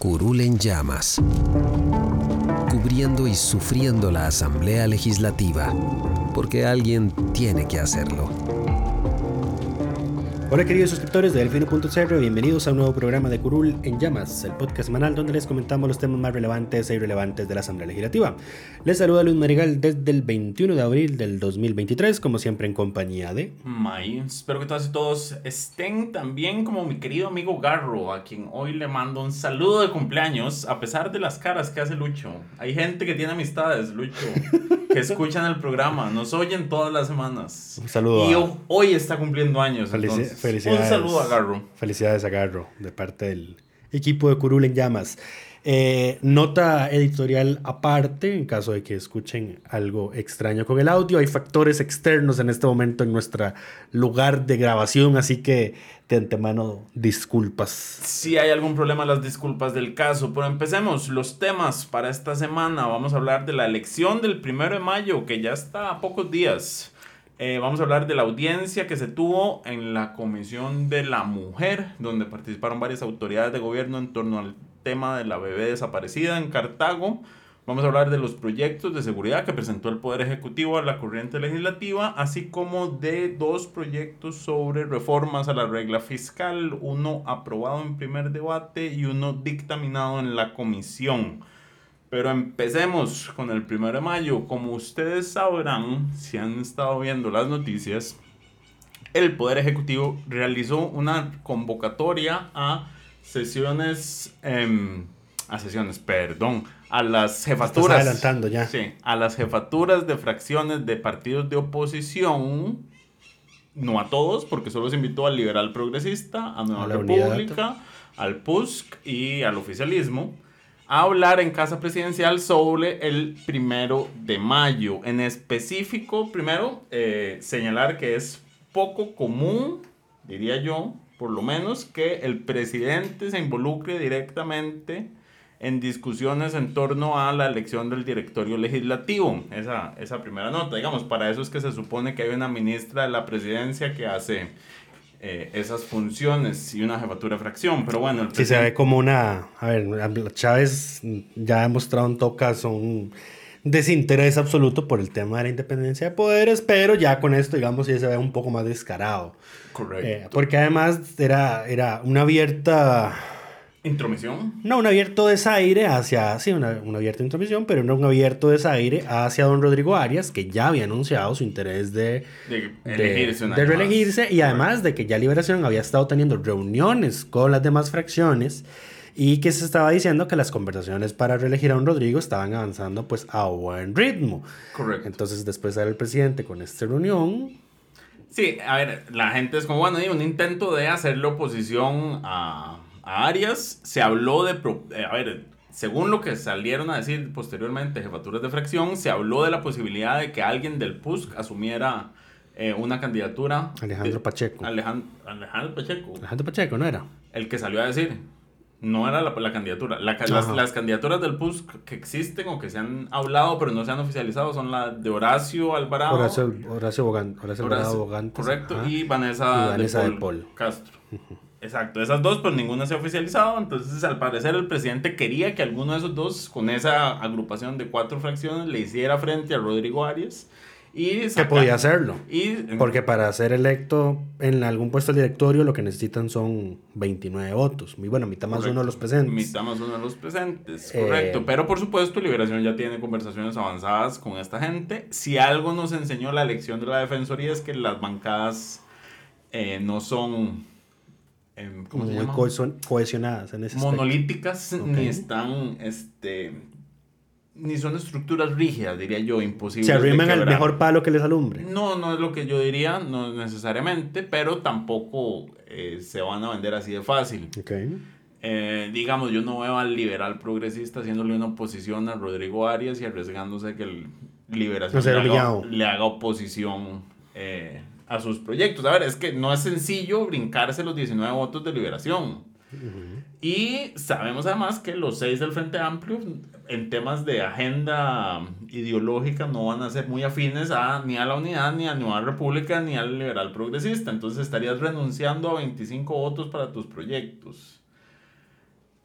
Curul en llamas, cubriendo y sufriendo la Asamblea Legislativa, porque alguien tiene que hacerlo. Hola queridos suscriptores de Delfino.cr, bienvenidos a un nuevo programa de Curul en Llamas, el podcast semanal donde les comentamos los temas más relevantes e irrelevantes de la Asamblea Legislativa. Les saluda Luis Marigal desde el 21 de abril del 2023, como siempre en compañía de... May, espero que todas y todos estén también como mi querido amigo Garro, a quien hoy le mando un saludo de cumpleaños, a pesar de las caras que hace Lucho. Hay gente que tiene amistades, Lucho, que escuchan el programa, nos oyen todas las semanas. Un saludo. Y hoy está cumpliendo años. Felicidades. Felicidades. Un saludo a Garro. Felicidades a Garro, de parte del equipo de Curul en Llamas. Eh, nota editorial aparte, en caso de que escuchen algo extraño con el audio. Hay factores externos en este momento en nuestro lugar de grabación, así que de antemano disculpas. Si hay algún problema, las disculpas del caso. Pero empecemos los temas para esta semana. Vamos a hablar de la elección del primero de mayo, que ya está a pocos días. Eh, vamos a hablar de la audiencia que se tuvo en la Comisión de la Mujer, donde participaron varias autoridades de gobierno en torno al tema de la bebé desaparecida en Cartago. Vamos a hablar de los proyectos de seguridad que presentó el Poder Ejecutivo a la corriente legislativa, así como de dos proyectos sobre reformas a la regla fiscal, uno aprobado en primer debate y uno dictaminado en la comisión. Pero empecemos con el primero de mayo. Como ustedes sabrán, si han estado viendo las noticias, el Poder Ejecutivo realizó una convocatoria a sesiones, em, a sesiones, perdón, a las jefaturas. adelantando ya. Sí, a las jefaturas de fracciones de partidos de oposición. No a todos, porque solo se invitó al liberal progresista, a Nueva A República, al PUSC y al oficialismo a hablar en Casa Presidencial sobre el primero de mayo. En específico, primero, eh, señalar que es poco común, diría yo, por lo menos, que el presidente se involucre directamente en discusiones en torno a la elección del directorio legislativo. Esa, esa primera nota, digamos, para eso es que se supone que hay una ministra de la presidencia que hace eh, esas funciones y una jefatura de fracción. Pero bueno, el Sí, se ve como una. A ver, Chávez ya ha mostrado en todo caso un desinterés absoluto por el tema de la independencia de poderes, pero ya con esto, digamos, ya se ve un poco más descarado. Correcto. Eh, porque además era, era una abierta. ¿Intromisión? No, un abierto desaire hacia. Sí, una, una abierta intromisión, pero no un abierto desaire hacia don Rodrigo Arias, que ya había anunciado su interés de, De de, elegirse de más. reelegirse y además de que ya Liberación había estado teniendo reuniones con las demás fracciones y que se estaba diciendo que las conversaciones para reelegir a don Rodrigo estaban avanzando pues a buen ritmo. Correcto. Entonces después sale el presidente con esta reunión. Sí, a ver, la gente es como, bueno, un intento de hacerle oposición a, a Arias. Se habló de, pro- eh, a ver, según lo que salieron a decir posteriormente jefaturas de fracción, se habló de la posibilidad de que alguien del PUSC asumiera eh, una candidatura. Alejandro de- Pacheco. Alejandro, Alejandro Pacheco. Alejandro Pacheco, ¿no era? El que salió a decir. No era la, la candidatura. La ca- las, candidaturas del PUSC que existen o que se han hablado pero no se han oficializado son la de Horacio Alvarado. Horacio, Horacio, Bogan, Horacio Alvarado Horacio, Bogantes, Correcto. ajá. Y Vanessa, Y Vanessa de, de Paul Paul. Castro. Exacto, esas dos, pero ninguna se ha oficializado. Entonces, al parecer, el presidente quería que alguno de esos dos, con esa agrupación de cuatro fracciones, le hiciera frente a Rodrigo Arias. Y Que podía hacerlo. Y, Porque para ser electo en algún puesto del directorio lo que necesitan son 29 votos. Y bueno, mitad más Correcto. uno de los presentes. Mitad más uno de los presentes, Eh, correcto. Pero por supuesto, Liberación ya tiene conversaciones avanzadas con esta gente. Si algo nos enseñó la elección de la Defensoría es que las bancadas eh, no son, em, ¿cómo se muy llama? cohesionadas en ese monolíticas ni están este ni son estructuras rígidas diría yo imposibles Se arriman al mejor palo que les alumbre. no no es lo que yo diría no necesariamente pero tampoco eh, se van a vender así de fácil. Eh, digamos yo no veo al liberal progresista haciéndole una oposición a Rodrigo Arias y arriesgándose que el liberación No le, haga, le haga oposición eh, a sus proyectos a ver es que no es sencillo brincarse los 19 votos de liberación y sabemos además que los seis del Frente Amplio en temas de agenda ideológica no van a ser muy afines a, ni a la unidad, ni a Nueva República, ni al liberal progresista. Entonces estarías renunciando a 25 votos para tus proyectos.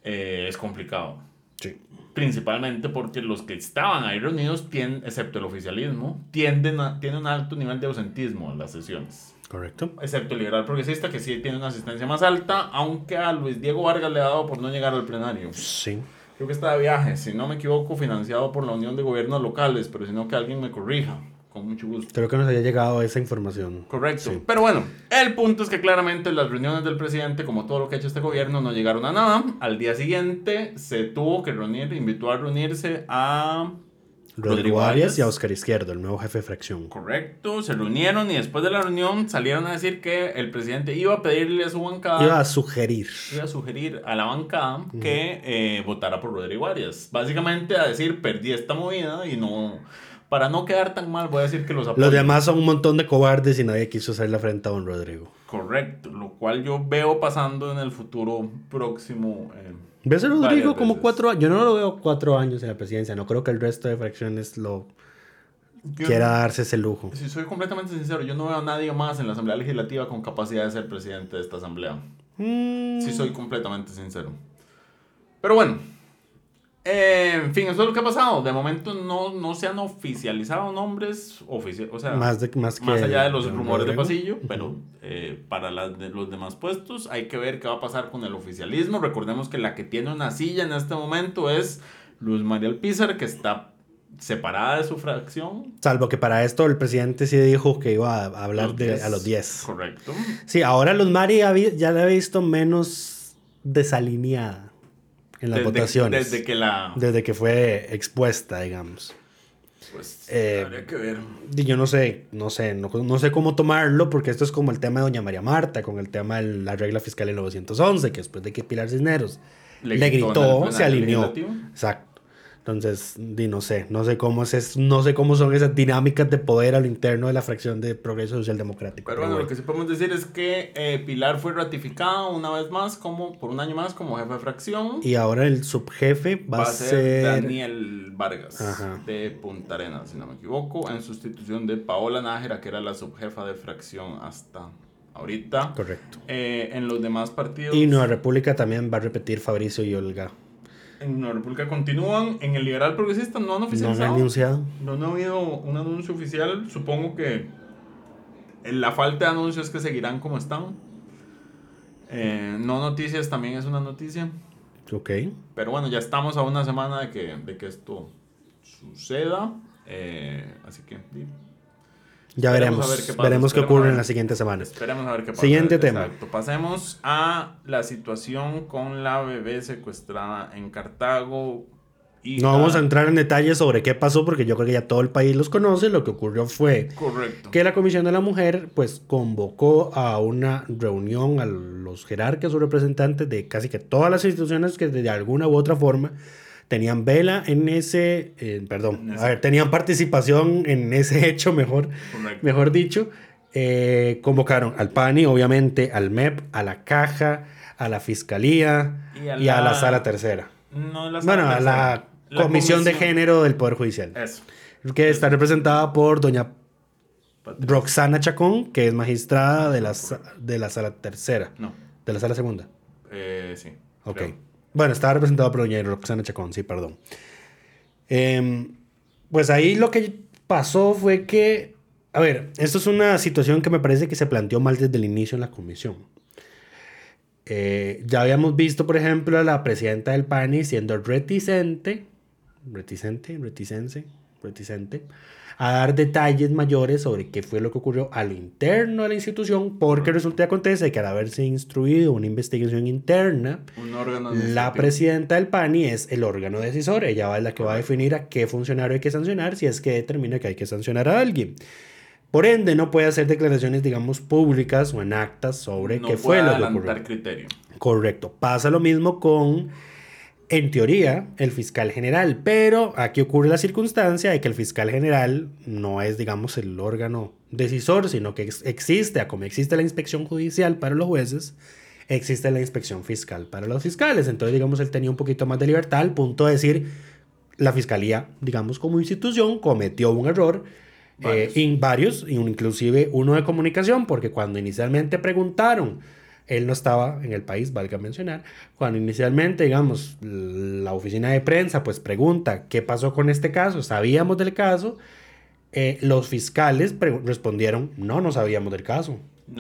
Eh, es complicado. Sí. Principalmente porque los que estaban ahí reunidos, tienen, excepto el oficialismo, tienden a, tienen un alto nivel de ausentismo en las sesiones Correcto. excepto el liberal progresista, que sí tiene una asistencia más alta, aunque a Luis Diego Vargas le ha dado por no llegar al plenario. Sí. Creo que está de viaje, si no me equivoco, financiado por la Unión de Gobiernos Locales, pero si no que alguien me corrija, con mucho gusto. Creo que nos había llegado esa información. Correcto. Sí. Pero bueno, el punto es que claramente las reuniones del presidente, como todo lo que ha hecho este gobierno, no llegaron a nada. Al día siguiente se tuvo que reunir, invitó a reunirse a Rodrigo Arias y a Oscar Izquierdo, el nuevo jefe de fracción. Correcto, se reunieron y después de la reunión salieron a decir que el presidente iba a pedirle a su bancada. Iba a sugerir. iba a sugerir a la bancada que eh, votara por Rodrigo Arias. Básicamente a decir, perdí esta movida y no... Para no quedar tan mal, voy a decir que los apoyo. Los demás son un montón de cobardes y nadie quiso hacer la frente a don Rodrigo. Correcto, lo cual yo veo pasando en el futuro próximo. eh, ¿Ves a Rodrigo como veces. cuatro años? Yo no lo veo cuatro años en la presidencia. No creo que el resto de fracciones lo Yo- quiera darse ese lujo. Si soy completamente sincero, yo no veo a nadie más en la Asamblea Legislativa con capacidad de ser presidente de esta Asamblea. Mm, Si soy completamente sincero. Pero bueno. Eh, en fin, eso es lo que ha pasado. De momento no, no se han oficializado nombres oficiales. O sea, Más, de, más, que más allá de los rumores de pasillo, pero eh, para las de los demás puestos hay que ver qué va a pasar con el oficialismo. Recordemos que la que tiene una silla en este momento es Luz María Alpizar, que está separada de su fracción. Salvo que para esto el presidente sí dijo que iba a hablar Los de, 10. a los 10. Correcto. Sí, ahora Luz vi- ya la he visto menos desalineada en las Desde, votaciones. desde que la... Desde que fue expuesta, digamos. Pues Eh, habría que ver. Y yo no sé, no sé, no, no sé cómo tomarlo, porque esto es como el tema de Doña María Marta, con el tema de la regla fiscal en 911, que después de que Pilar Cisneros Le le, gritó se alineó. Exacto. Entonces, di, no sé, no sé cómo es, no sé cómo son esas dinámicas de poder a lo interno de la fracción de Progreso Social Democrático. Pero pero bueno, lo que sí podemos decir es que eh, Pilar fue ratificada una vez más, como por un año más, como jefe de fracción. Y ahora el subjefe va, va a ser ser... Daniel Vargas Ajá. de Punta Arenas, si no me equivoco, en sustitución de Paola Nájera, que era la subjefa de fracción hasta ahorita. Correcto. Eh, en los demás partidos, Y Nueva República también va a repetir Fabricio y Olga. En República continúan. En el Liberal Progresista no han No han oficializado. anunciado. No, no ha habido un anuncio oficial. Supongo que la falta de anuncios es que seguirán como están. Eh, no noticias también es una noticia. Ok. Pero bueno, ya estamos a una semana de que, de que esto suceda. Eh, así que Ya veremos. qué veremos qué ocurre ver. en las siguientes semanas. esperemos a ver qué pasa. Siguiente tema. Exacto. Pasemos a la situación con la bebé secuestrada en Cartago. Y No vamos a entrar en detalles sobre qué pasó porque yo creo que ya todo el país los conoce. Lo que ocurrió fue Correcto. que la Comisión de la Mujer pues convocó a una reunión a los jerarcas o representantes de casi que todas las instituciones que de alguna u otra forma tenían vela en ese, eh, perdón, En ese- a ver, tenían participación en ese hecho mejor, Correcto. mejor dicho. Eh, convocaron al PANI, obviamente, al MEP, a la Caja, a la Fiscalía Y y a la- la Sala Tercera. No, la sala Bueno, a la, Comisión de Género del Poder Judicial, Eso. que está representada por doña. Roxana Chacón, que es magistrada de la, de la Sala Tercera, No. de la Sala Segunda. Eh, sí. Ok. creo. Bueno, estaba representado por doña Roxana Chacón, sí, perdón. Em, pues ahí lo que pasó fue que a ver, esto es una situación que me parece que se planteó mal desde el inicio en la comisión. Eh, ya habíamos visto, por ejemplo, a la presidenta del PANI siendo reticente, reticente, reticense, reticente, a dar detalles mayores sobre qué fue lo que ocurrió a lo interno de la institución, porque resulta y acontece que al haberse instruido una investigación interna, la presidenta del PANI es el órgano decisor, ella va es la que va a definir a qué funcionario hay que sancionar si es que determina que hay que sancionar a alguien. Por ende, no puede hacer declaraciones, digamos, públicas o en actas sobre qué fue lo que ocurrió. criterio. Correcto. Pasa lo mismo con en teoría, el fiscal general, pero aquí ocurre la circunstancia de que el fiscal general no es, digamos, el órgano decisor, sino que existe, como existe la inspección judicial para los jueces, existe la inspección fiscal para los fiscales. Entonces, digamos, él tenía un poquito más de libertad al punto de decir, la fiscalía, digamos, como institución, cometió un error. Varios. Eh, varios, inclusive uno de comunicación, porque cuando inicialmente preguntaron él no estaba en el país, valga mencionar. Cuando inicialmente, digamos, la oficina de prensa pues pregunta qué pasó con este caso, sabíamos del caso, eh, los fiscales respondieron, no, no sabíamos del caso.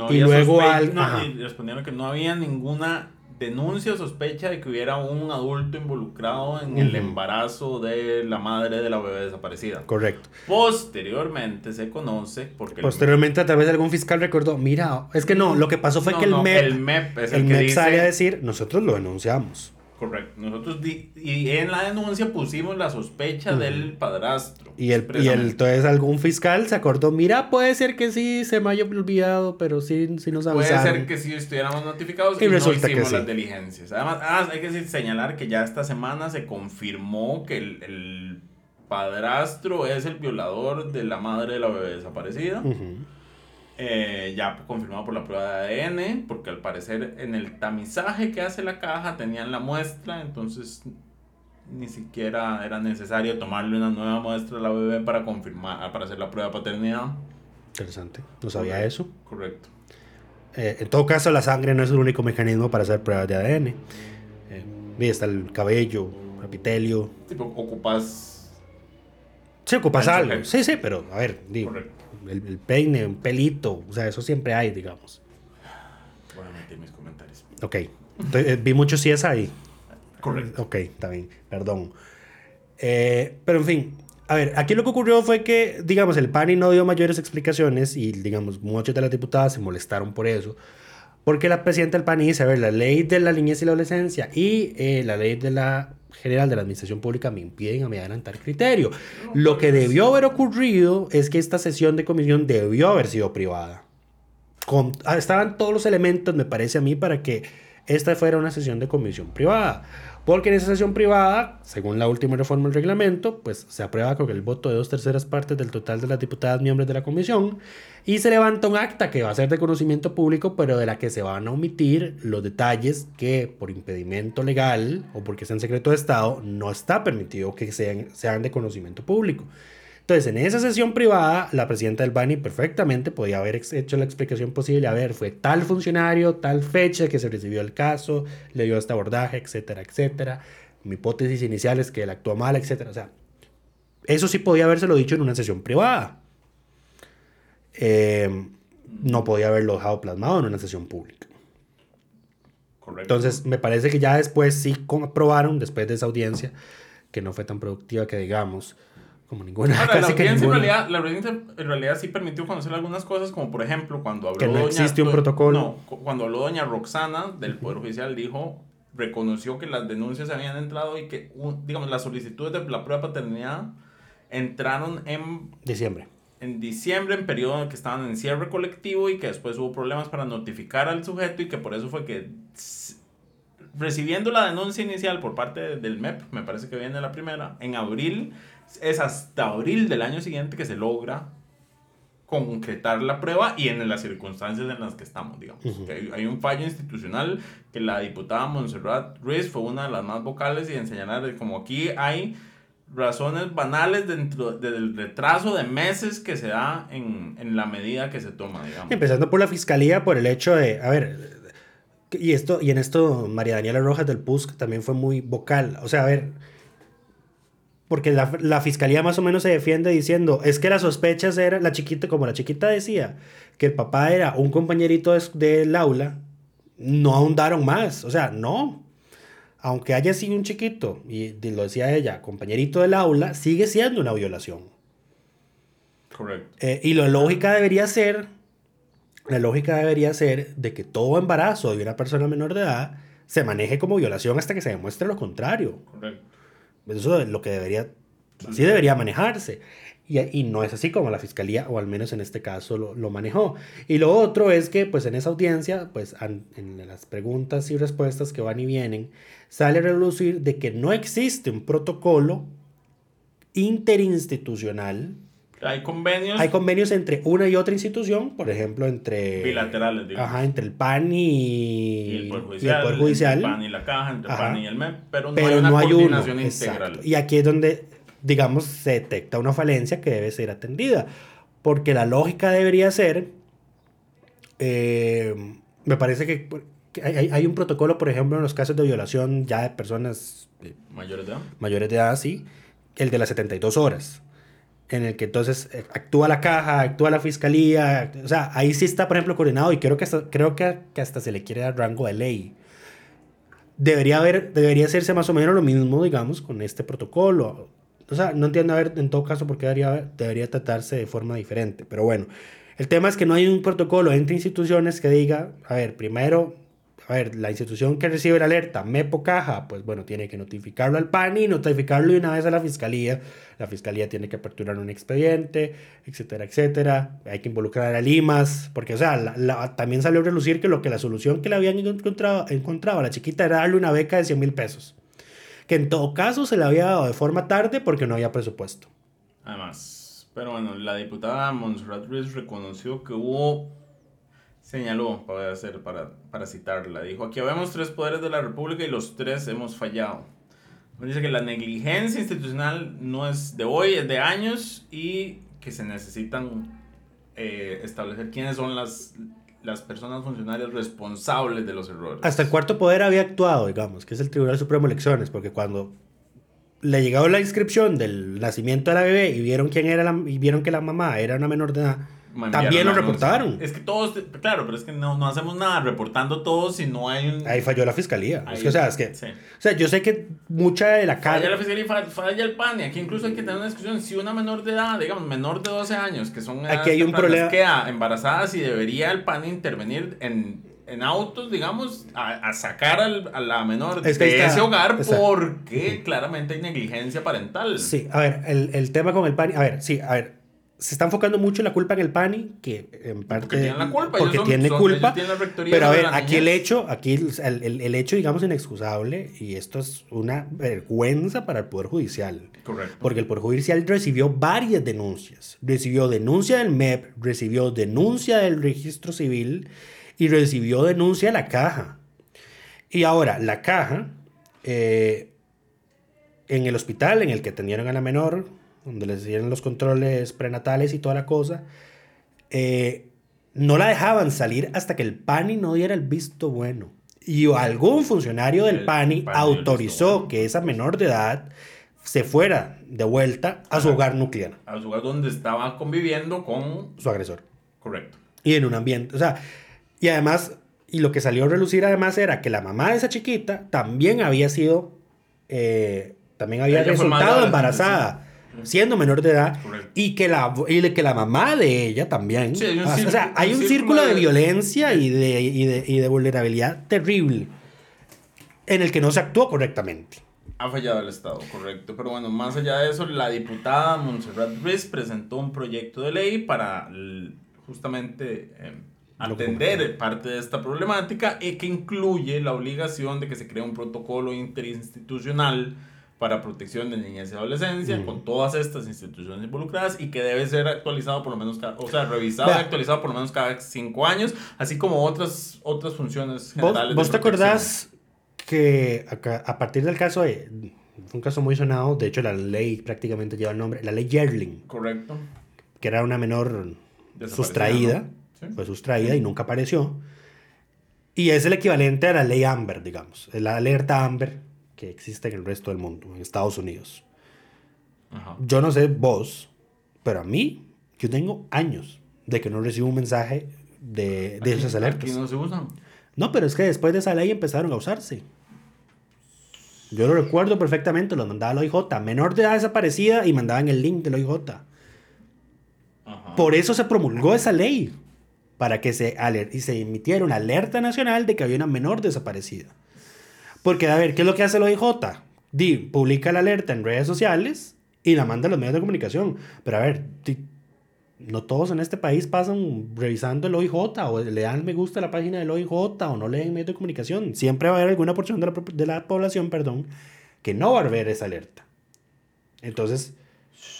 y luego al, respondieron que no había ninguna denuncia o sospecha de que hubiera un adulto involucrado en el embarazo de la madre de la bebé desaparecida. Correcto. Posteriormente se conoce porque... Posteriormente a través de algún fiscal recordó, mira, es que no, lo que pasó fue que el MEP... El MEP es el, el que MEP dice, sale a decir, nosotros lo denunciamos. Correcto. Nosotros y en la denuncia pusimos la sospecha del padrastro. Y el, y el entonces algún fiscal se acordó, mira, puede ser que sí se me haya olvidado, pero sí, sí nos avisaron. Puede ser que sí estuviéramos notificados y, resulta no hicimos que las diligencias. Además, ah, hay que señalar que ya esta semana se confirmó que el, el, padrastro es el violador de la madre de la bebé desaparecida. Eh, ya confirmado por la prueba de ADN, porque al parecer en el tamizaje que hace la caja tenían la muestra, entonces ni siquiera era necesario tomarle una nueva muestra a la bebé para confirmar, para hacer la prueba de paternidad. Interesante, no sabía eso. Correcto. Eh, en todo caso, la sangre no es el único mecanismo para hacer pruebas de ADN. Eh, está el cabello, el epitelio. Tipo, ocupas. Sí, ocupas algo. Sí, sí, pero a ver, digo. Correcto el, peine, un pelito, o sea, eso siempre hay, digamos. Voy a meter mis comentarios. Ok, eh, vi mucho si es ahí. Correcto. Ok, está bien, perdón. Eh, pero en fin, a ver, aquí lo que ocurrió fue que, digamos, el PANI no dio mayores explicaciones y, digamos, muchas de las diputadas se molestaron por eso. Porque la presidenta del PANI dice, a ver, la ley de la niñez y la adolescencia y eh, la ley de la general de la administración pública me impiden a mí adelantar criterio. Lo que debió haber ocurrido es que esta sesión de comisión debió haber sido privada. Ah, estaban todos los elementos, me parece a mí, para que esta fuera una sesión de comisión privada. Porque en esa sesión privada, según la última reforma del reglamento, pues se aprueba con el voto de dos terceras partes del total de las diputadas miembros de la comisión y se levanta un acta que va a ser de conocimiento público, pero de la que se van a omitir los detalles que por impedimento legal o porque sean secreto de Estado no está permitido que sean, sean de conocimiento público. Entonces, en esa sesión privada, la presidenta del BANI perfectamente podía haber hecho la explicación posible. A ver, fue tal funcionario, tal fecha que se recibió el caso, le dio este abordaje, etcétera, etcétera. Mi hipótesis inicial es que él actuó mal, etcétera. O sea, eso sí podía habérselo dicho en una sesión privada. Eh, no podía haberlo dejado plasmado en una sesión pública. Correcto. Entonces, me parece que ya después sí aprobaron, después de esa audiencia, que no fue tan productiva que digamos, como ninguna. Ahora, la, audiencia En realidad, la audiencia en realidad sí permitió conocer algunas cosas, como por ejemplo cuando habló que no existe un protocolo. No, cuando habló doña Roxana del Poder Oficial, dijo, reconoció que las denuncias habían entrado y que, digamos, las solicitudes de la prueba de paternidad entraron en... Diciembre. En diciembre, en periodo en que estaban en cierre colectivo y que después hubo problemas para notificar al sujeto y que por eso fue que recibiendo la denuncia inicial por parte del MEP, me parece que viene la primera, en abril es hasta abril del año siguiente que se logra concretar la prueba y en las circunstancias en las que estamos, digamos. hay, un fallo institucional que la diputada Montserrat Ruiz fue una de las más vocales y en señalar como aquí hay razones banales dentro del retraso de meses que se da en, en la medida que se toma, digamos. Empezando por la fiscalía, por el hecho de, a ver, y esto y en esto María Daniela Rojas del PUSC también fue muy vocal, o sea, a ver, porque la, la, fiscalía más o menos se defiende diciendo, es que las sospechas eran, la chiquita, como la chiquita decía, que el papá era un compañerito de, del aula, no ahondaron más, o sea, no. Aunque haya sido un chiquito, y lo decía ella, compañerito del aula, sigue siendo una violación. Correcto. Eh, y la lógica debería ser, la lógica debería ser de que todo embarazo de una persona menor de edad se maneje como violación hasta que se demuestre lo contrario. Correcto. Eso es lo que debería, así debería manejarse. Y, y, no es así como la fiscalía, o al menos en este caso, lo, lo, manejó. Y lo otro es que, pues en esa audiencia, pues an, en las preguntas y respuestas que van y vienen, sale a relucir de que no existe un protocolo interinstitucional. Hay convenios. Hay convenios entre una y otra institución, por ejemplo, entre. Bilaterales, digamos. Ajá, entre el PAN y, y el Poder Judicial. Y el, Poder Judicial. El PAN y la Caja, entre el. PAN y el MEP, pero no pero hay una no hay coordinación uno. integral. Exacto. Y aquí es donde, digamos, se detecta una falencia que debe ser atendida. Porque la lógica debería ser. eh, me parece que, que hay, hay un protocolo, por ejemplo, en los casos de violación ya de personas eh, Mayores de edad. mayores de edad, sí, el de las 72 horas, en el que entonces eh, actúa la caja, actúa la fiscalía, o sea, ahí sí está, por ejemplo, coordinado y creo que hasta, creo que, hasta se le quiere dar rango de ley. Debería, haber, debería hacerse más o menos lo mismo, digamos, con este protocolo. O sea, no entiendo a ver en todo caso por qué debería, debería tratarse de forma diferente, pero bueno. El tema es que no hay un protocolo entre instituciones que diga, a ver, primero, a ver, la institución que recibe la alerta, MEPO Caja, pues bueno, tiene que notificarlo al PANI, notificarlo de una vez a la fiscalía. La fiscalía tiene que aperturar un expediente, etcétera, etcétera. Hay que involucrar a Limas, porque, o sea, también salió a relucir que lo que la solución que le habían encontrado, encontrado a la chiquita era darle una beca de 100 mil pesos. Que en todo caso se le había dado de forma tarde porque no había presupuesto. Además, pero bueno, la diputada Montserrat Ruiz reconoció que hubo señaló, para, hacer, para, para citarla, dijo, aquí vemos tres poderes de la República y los tres hemos fallado. Dice que la negligencia institucional no es de hoy, es de años y que se necesitan eh, establecer quiénes son las, las personas funcionarias responsables de los errores. Hasta el cuarto poder había actuado, digamos, que es el Tribunal Supremo de Elecciones, porque cuando le llegó la inscripción del nacimiento de la bebé y vieron quién era la, y vieron que la mamá era una menor de edad, también lo reportaron. Es que todos, claro, pero es que no, no hacemos nada reportando todo si no hay un... Ahí falló la fiscalía. Ahí, es que, o sea, es que, sí. o sea, yo sé que mucha de la carga... Falla la fiscalía y falla, falla, el PAN. Y aquí incluso hay que tener una discusión. Si una menor de edad, digamos, menor de 12 años, que son aquí hay un problema. queda embarazada, si debería el PAN intervenir en, en autos, digamos, a, a sacar al, a la menor es que de está, ese hogar está. porque claramente hay negligencia parental. Sí, a ver, el, el tema con el PAN, a ver, sí, a ver, se está enfocando mucho la culpa en el PANI, que en parte... Porque tienen la culpa. Porque son, tiene son, culpa. Tienen pero a ver, aquí el hecho, aquí el, el, el, hecho, digamos, inexcusable, y esto es una vergüenza para el Poder Judicial. Correcto. Porque el Poder Judicial recibió varias denuncias. Recibió denuncia del MEP, recibió denuncia del Registro Civil y recibió denuncia de la Caja. Y ahora, la Caja, eh, en el hospital en el que atendieron a la menor, donde les dieron los controles prenatales y toda la cosa, eh, no la dejaban salir hasta que el PANI no diera el visto bueno. Y algún funcionario del El PANI, PANI autorizó bueno. que esa menor de edad se fuera de vuelta a su hogar nuclear, A su hogar donde estaba conviviendo con... su agresor. Correcto. Y en un ambiente, o sea, y además, y lo que salió a relucir además era que la mamá de esa chiquita también había sido, eh, también había Ella resultado embarazada, siendo menor de edad, Correcto. y que, la, y que la mamá de ella también. Sí, hay un o sea, círculo- hay un círculo círculo de de- violencia y de, y, de, y de vulnerabilidad terrible en el que no se actuó correctamente. Ha fallado el Estado, correcto. Pero bueno, más allá de eso, la diputada Montserrat Ruiz presentó un proyecto de ley para justamente eh, que atender parte de esta problemática y que incluye la obligación de que se cree un protocolo interinstitucional para protección de niñez y adolescencia Mm. con todas estas instituciones involucradas y que debe ser actualizado por lo menos cada, o sea, revisado y Vea. actualizado por lo menos cada cinco años, así como otras, otras funciones ¿Vos, generales. de vos te acordás que acá- a partir del caso de... Fue un caso muy sonado, de hecho la ley prácticamente lleva el nombre, la ley Yerling, Correcto. que era una menor sustraída, ¿no? Sí. fue sustraída y nunca apareció. Y es el equivalente a la ley Amber, digamos, la alerta Amber que existe en el resto del mundo, en Estados Unidos. Ajá. Yo no sé vos, pero a mí, yo tengo años de que no recibo un mensaje de, de esas alertas. No se usan. No, pero es que después de esa ley empezaron a usarse. Yo lo recuerdo perfectamente, los mandaba la OIJ, menor de edad desaparecida y mandaban el link de la OIJ. Ajá. Por eso se promulgó esa ley, para que se, y se emitiera una alerta nacional de que había una menor desaparecida. Porque, a ver, ¿qué es lo que hace la OIJ? Di, publica la alerta en redes sociales y la manda a los medios de comunicación. Pero, a ver, di- no todos en este país pasan revisando el OIJ o le dan me gusta a la página del OIJ o no leen medios de comunicación. Siempre va a haber alguna porción de la, pro- de la población, perdón, que no va a ver esa alerta. Entonces,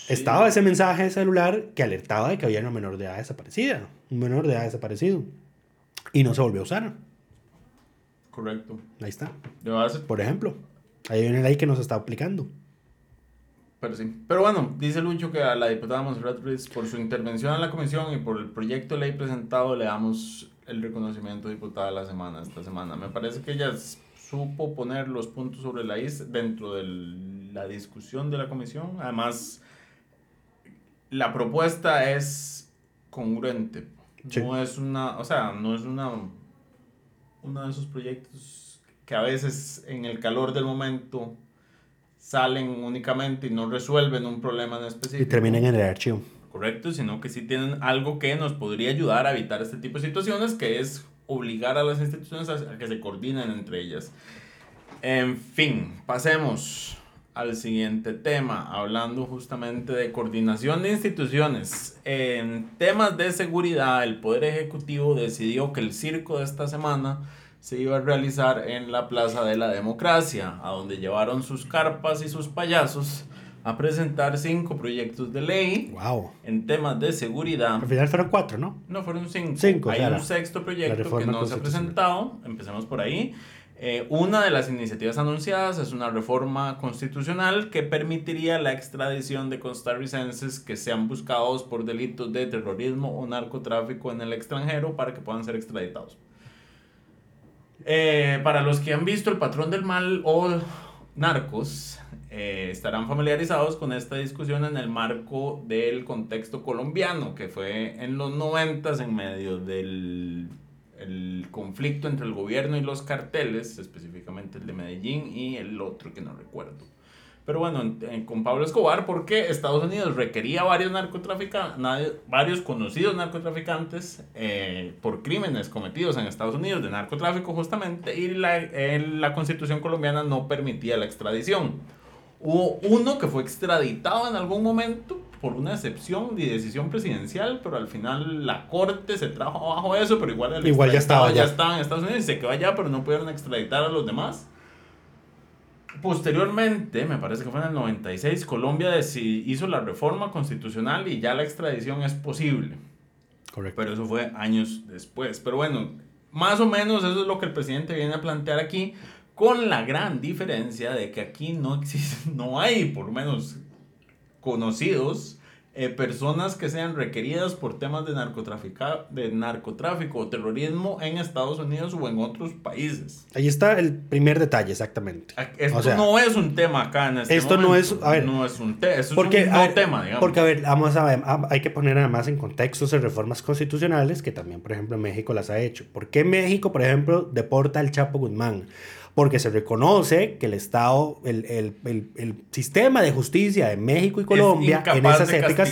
estaba ese mensaje de celular que alertaba de que había una menor de edad desaparecida, un menor de edad desaparecido. Y no se volvió a usar. Correcto. Ahí está. Por ejemplo, hay una ley que nos está aplicando. pero sí. Pero bueno, dice Lucho que a la diputada Monserrat Ruiz, por su intervención en la comisión y por el proyecto de ley presentado, le damos el reconocimiento de diputada de la semana, esta semana. Me parece que ella supo poner los puntos sobre la is dentro de la discusión de la comisión. Además, la propuesta es congruente. Sí. No es una, o sea, no es una uno de esos proyectos que a veces en el calor del momento salen únicamente y no resuelven un problema en específico. Y terminan en el archivo. Correcto, sino que sí tienen algo que nos podría ayudar a evitar este tipo de situaciones, que es obligar a las instituciones a, que se coordinen entre ellas. En fin, pasemos al siguiente tema, hablando justamente de coordinación de instituciones. En temas de seguridad, el Poder Ejecutivo decidió que el circo de esta semana se iba a realizar en la Plaza de la Democracia, a donde llevaron sus carpas y sus payasos a presentar cinco proyectos de ley Wow. en temas de seguridad. Al final fueron cuatro, ¿no? No, fueron cinco. Cinco, Hay o sea, un sexto proyecto que no se ha presentado. Empecemos por ahí. Eh, una de las iniciativas anunciadas es una reforma constitucional que permitiría la extradición de costarricenses que sean buscados por delitos de terrorismo o narcotráfico en el extranjero para que puedan ser extraditados. Eh, para los que han visto El Patrón del Mal o Narcos, eh, estarán familiarizados con esta discusión en el marco del contexto colombiano, que fue en los noventas en medio del el conflicto entre el gobierno y los carteles, específicamente el de Medellín y el otro que no recuerdo. Pero bueno, en- en- con Pablo Escobar, porque Estados Unidos requería varios narcotraficantes, varios conocidos narcotraficantes eh, por crímenes cometidos en Estados Unidos de narcotráfico justamente, y la, eh, la constitución colombiana no permitía la extradición. Hubo uno que fue extraditado en algún momento por una excepción de decisión presidencial, pero al final la corte se trajo abajo eso, pero igual el Igual ya estaba ya estaba en Estados Unidos y se quedó allá, pero no pudieron extraditar a los demás. Posteriormente, me parece que fue en el 96, Colombia hizo la reforma constitucional y ya la extradición es posible. Correcto. Pero eso fue años después. Pero bueno, más o menos eso es lo que el presidente viene a plantear aquí, con la gran diferencia de que aquí no existe, no hay por lo menos conocidos eh, personas que sean requeridas por temas de, de narcotráfico o terrorismo en Estados Unidos o en otros países. Ahí está el primer detalle, exactamente. Esto O sea, no es un tema acá en este esto no momento. es- a ver, no es un tema, eso Porque, es un no ver, tema, digamos. porque, a ver, vamos a ver, ah, hay que poner además en contextos de reformas constitucionales que también, por ejemplo, México las ha hecho. ¿Por qué México, por ejemplo, deporta al Chapo Guzmán? Porque se reconoce que el Estado, el, el- el- el sistema de justicia de México y Colombia en incapaz esas épocas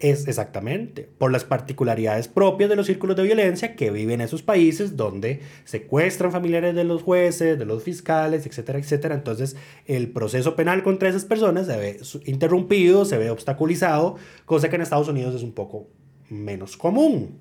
es exactamente por las particularidades propias de los círculos de violencia que viven en esos países donde secuestran familiares de los jueces, de los fiscales, etcétera, etcétera. Entonces, el proceso penal contra esas personas se ve interrumpido, se ve obstaculizado, cosa que en Estados Unidos es un poco menos común.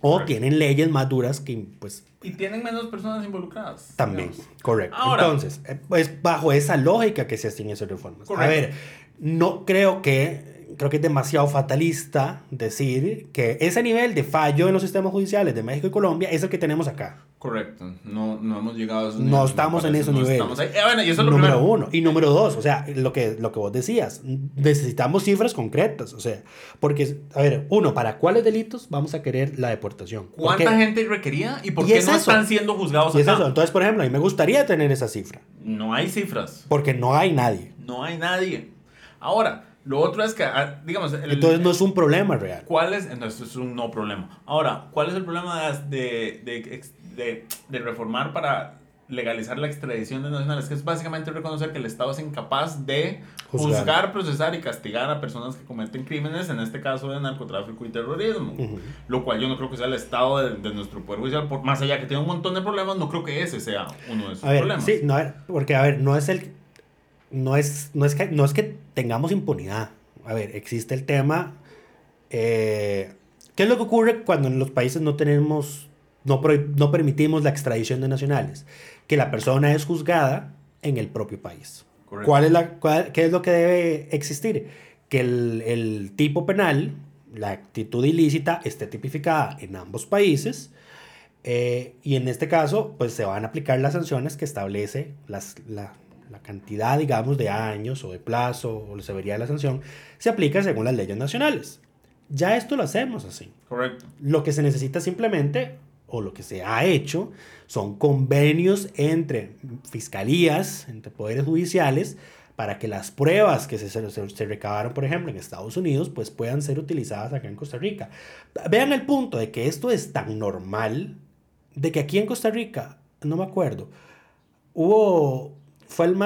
O Correcto. tienen leyes más duras que, pues, Y tienen menos personas involucradas. también, digamos. correcto. Ahora- Entonces, eh, pues bajo esa lógica que se hacen esas reformas. A Correcto. ver, no creo que, creo que es demasiado fatalista decir que ese nivel de fallo en los sistemas judiciales de México y Colombia es el que tenemos acá. Correcto, no, no hemos llegado a esos No estamos en esos no niveles. estamos ahí. Eh, bueno, y eso es lo número primero. uno. Y número dos, o sea, lo que, lo que vos decías, necesitamos cifras concretas, o sea, porque, a ver, uno, ¿para cuáles delitos vamos a querer la deportación? ¿Cuánta gente requería y por Y qué es no eso. están siendo juzgados Y es acá? eso. Entonces, por ejemplo, a mí me gustaría tener esa cifra, No hay cifras, porque no hay nadie. no hay nadie. Ahora, Lo otro es que, ah, digamos... el- Entonces no es un problema real. ¿Cuál es? Entonces es un no problema. Ahora, ¿cuál es el problema de, de, ex- de- de reformar para legalizar la extradición de nacionales? Que es básicamente reconocer que el Estado es incapaz de Juzgar. juzgar, procesar y castigar a personas que cometen crímenes, en este caso de narcotráfico y terrorismo. Lo cual yo no creo que sea el Estado de, de nuestro Poder Judicial, por, más allá que tiene un montón de problemas, no creo que ese sea uno de sus A ver, problemas. sí, no, a ver, porque a ver, no es el no es, no es que no es que tengamos impunidad. A ver, existe el tema eh, ¿qué es lo que ocurre cuando en los países no tenemos no, pro- no permitimos la extradición de nacionales? Que la persona es juzgada en el propio país. Correcto. ¿Cuál es la, cuál- ¿Qué es lo que debe existir? Que el, el tipo penal, la actitud ilícita, esté tipificada en ambos países. eh, y en este caso, pues se van a aplicar las sanciones que establece las, la, la cantidad, digamos, de años o de plazo o la severidad de la sanción, se aplica según las leyes nacionales. Ya esto lo hacemos así. Correcto. Lo que se necesita simplemente, o lo que se ha hecho, son convenios entre fiscalías, entre poderes judiciales, para que las pruebas que se, se, se recabaron, por ejemplo, en Estados Unidos, pues puedan ser utilizadas acá en Costa Rica. Vean el punto de que esto es tan normal, de que aquí en Costa Rica, no me acuerdo, hubo, fue el,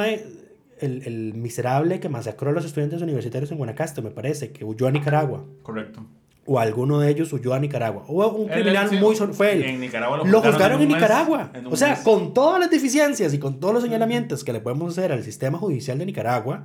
el, el miserable que masacró a los estudiantes universitarios en Guanacaste, me parece, que huyó a Nicaragua Correcto. O alguno de ellos huyó a Nicaragua. Hubo un Él, criminal muy... Fue él. En Nicaragua lo Lo juzgaron en en un mes, Nicaragua. en O sea, mes. con todas las deficiencias y con todos los señalamientos que le podemos hacer al sistema judicial de Nicaragua,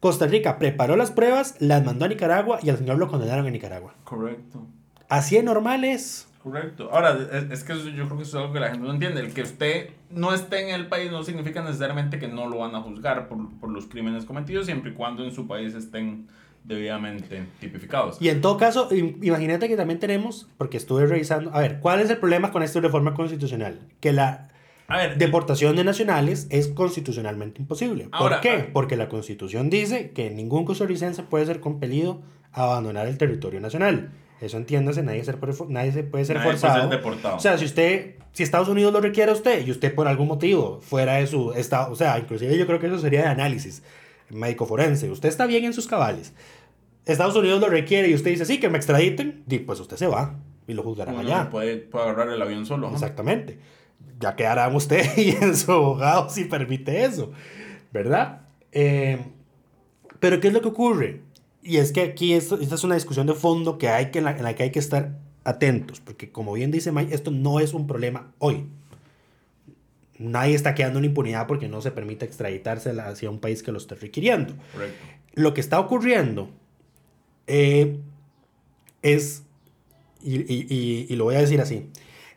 Costa Rica preparó las pruebas, las mandó a Nicaragua y al señor lo condenaron en Nicaragua. Correcto. Así de normal es. Correcto. Ahora, es, es que eso yo creo que eso es algo que la gente no entiende. El que usted no esté en el país no significa necesariamente que no lo van a juzgar por, por los crímenes cometidos, siempre y cuando en su país estén debidamente tipificados. Y en todo caso, im- imagínate que también tenemos, porque estuve revisando, a ver, ¿cuál es el problema con esta reforma constitucional? Que la A ver, deportación de nacionales es constitucionalmente imposible. ¿Por qué? Porque la constitución dice que ningún costarricense puede ser compelido a abandonar el territorio nacional. Eso entiéndase, nadie, ser por- nadie se puede ser Nadie puede forzado. ser deportado. O sea, si usted, si Estados Unidos lo requiere a usted y usted por algún motivo fuera de su estado, o sea, inclusive yo creo que eso sería de análisis médico forense. Usted está bien en sus cabales. Estados Unidos lo requiere y usted dice, sí, que me extraditen, di, pues usted se va y lo juzgarán uno allá. puede, puede agarrar el avión solo. Exactamente. Ya quedarán usted y en su abogado si permite eso, ¿verdad? Eh, pero ¿qué es lo que ocurre? Y es que aquí esto, esta es una discusión de fondo que hay que, en, la, en la que hay que estar atentos, porque como bien dice Mike, esto no es un problema hoy. Nadie está quedando en impunidad porque no se permite extraditarse hacia un país que lo esté requiriendo. Correcto. Lo que está ocurriendo eh, es, y, y- y- y lo voy a decir así,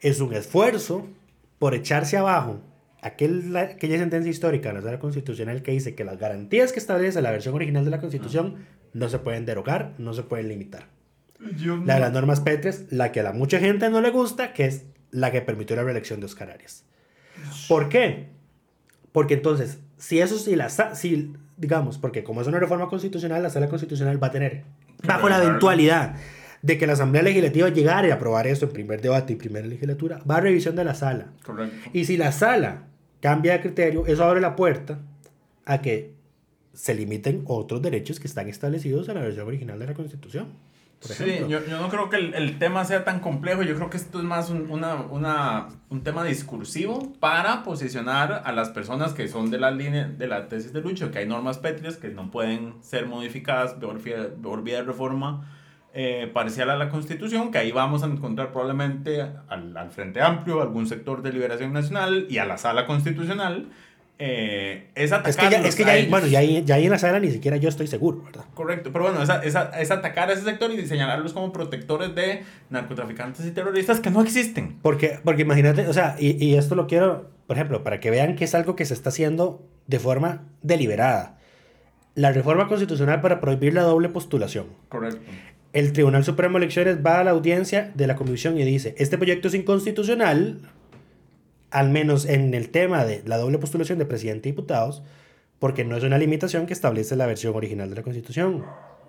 es un esfuerzo por echarse abajo aquel, la- aquella sentencia histórica de la sala constitucional que dice que las garantías que establece la versión original de la constitución no se pueden derogar, no se pueden limitar. La de las normas pétreas, la que a la mucha gente no le gusta, que es la que permitió la reelección de Oscar Arias. ¿Por qué? Porque entonces, si eso sí, la, sa- si, digamos, porque como es una reforma constitucional, la sala constitucional va a tener, bajo la eventualidad de que la Asamblea Legislativa llegara y aprobara esto en primer debate y primera legislatura, va a revisión de la sala. Correcto. Y si la sala cambia de criterio, eso abre la puerta a que se limiten otros derechos que están establecidos en la versión original de la Constitución. Por Sí, ejemplo. yo, yo no creo que el, el tema sea tan complejo, yo creo que esto es más un, una, una, un tema discursivo para posicionar a las personas que son de la línea de la tesis de Lucho, que hay normas pétreas que no pueden ser modificadas por vía de reforma eh, parcial a la Constitución, que ahí vamos a encontrar probablemente al, al Frente Amplio, algún sector de Liberación Nacional y a la Sala Constitucional. Eh, es Es que ya, atacarlos es que a ya, hay- ellos. bueno, ya, ya ahí en la sala ni siquiera yo estoy seguro, ¿verdad? Correcto, pero bueno, esa, esa, es atacar a ese sector y señalarlos como protectores de narcotraficantes y terroristas que no existen. Porque, porque imagínate, o sea, y, y esto lo quiero, por ejemplo, para que vean que es algo que se está haciendo de forma deliberada. La reforma constitucional para prohibir la doble postulación. Correcto. El Tribunal Supremo de Elecciones va a la audiencia de la comisión y dice, este proyecto es inconstitucional, al menos en el tema de la doble postulación de presidente y diputados, porque no es una limitación que establece la versión original de la Constitución.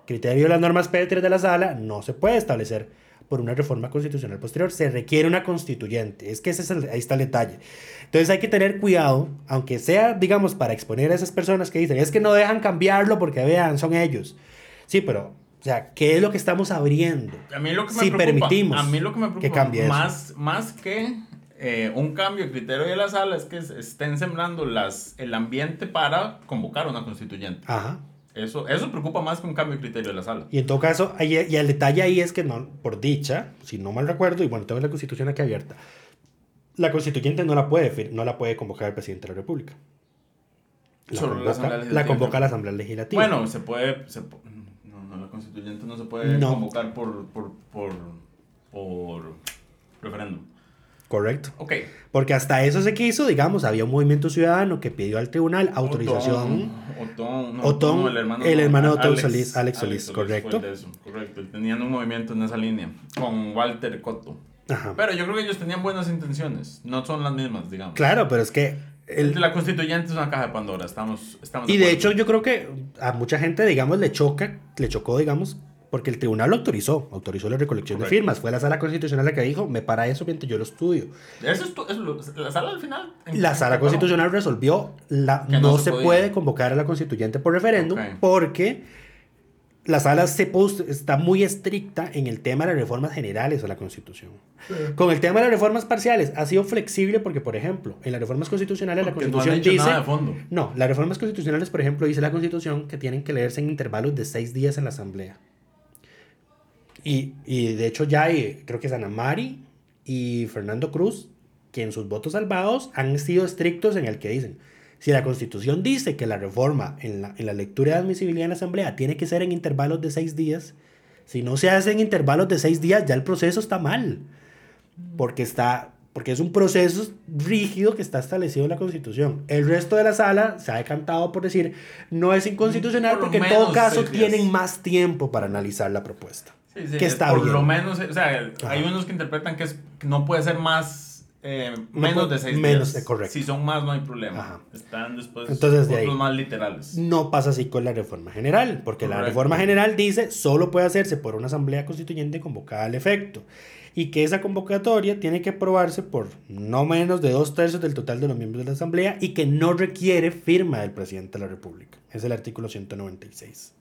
Criterio de las normas pétreas de la sala no se puede establecer por una reforma constitucional posterior. Se requiere una constituyente. Es que ese es el- ahí está el detalle. Entonces hay que tener cuidado, aunque sea, digamos, para exponer a esas personas que dicen, es que no dejan cambiarlo porque vean, son ellos. Sí, pero, o sea, ¿qué es lo que estamos abriendo? A mí lo que me si preocupa, permitimos a mí lo que me preocupa que cambie eso. más, más que eh, un cambio de criterio de la sala es que se estén sembrando las, el ambiente para convocar una constituyente. Ajá. Eso, eso preocupa más que un cambio de criterio de la sala. Y en todo caso, ahí- y el detalle ahí es que, no, por dicha, si no mal recuerdo, y bueno, tengo la constitución aquí abierta, la constituyente no la puede, no la puede convocar el presidente de la República. La Solo la convoca, la Legislativa. convoca la Asamblea Legislativa. Bueno, se puede... Se, no, no, la constituyente no se puede No. convocar por, por, por, por referéndum. Correcto. Ok. Porque hasta eso se quiso, digamos, había un movimiento ciudadano que pidió al tribunal autorización. Otón, no, Otón, no, el hermano, el hermano de Otón Alex- Solís, Alex Solís, correcto. eso, correcto. Tenían un movimiento en esa línea con Walter Cotto. Ajá. Pero yo creo que ellos tenían buenas intenciones. No son las mismas, digamos. Claro, pero es que... el- La constituyente es una caja de Pandora. Estamos, estamos y de acuerdo. hecho yo creo que a mucha gente, digamos, le choca, le chocó, digamos, porque el tribunal lo autorizó, autorizó la recolección de firmas. Fue la sala constitucional la que dijo, me para eso mientras yo lo estudio. Eso es, tu- eso lo- la sala al final. ¿en La sala constitucional resolvió la, no, no se, podía. puede convocar a la constituyente por referéndum porque la sala se pos- está muy estricta en el tema de las reformas generales a la constitución. Con el tema de las reformas parciales ha sido flexible porque, por ejemplo, en las reformas constitucionales Porque la constitución dice... nada de fondo. No, las reformas constitucionales, por ejemplo, dice la constitución que tienen que leerse en intervalos de seis días en la asamblea. Y, y de hecho ya hay, creo que es Ana Mari y Fernando Cruz, que en sus votos salvados han sido estrictos en el que dicen, si la constitución dice que la reforma en la, en la lectura de admisibilidad en la asamblea tiene que ser en intervalos de seis días, si no se hace en intervalos de seis días, ya el proceso está mal. Porque está... Porque es un proceso rígido que está establecido en la Constitución. El resto de la sala se ha decantado por decir no es inconstitucional Por porque en todo caso tienen más tiempo para analizar la propuesta. Sí, sí, que es está por bien. lo menos, o sea, hay Ajá. unos que interpretan que, es, que no puede ser más, eh, No menos puede- de seis menos, días. correcto. Si son más, no hay problema. Ajá. Están después Entonces, de ahí. más literales. No pasa así con la reforma general, porque la Correcto. reforma general dice solo puede hacerse por una asamblea constituyente convocada al efecto y que esa convocatoria tiene que aprobarse por no menos de dos tercios del total de los miembros de la asamblea y que no requiere firma del presidente de la república. Es el artículo 196.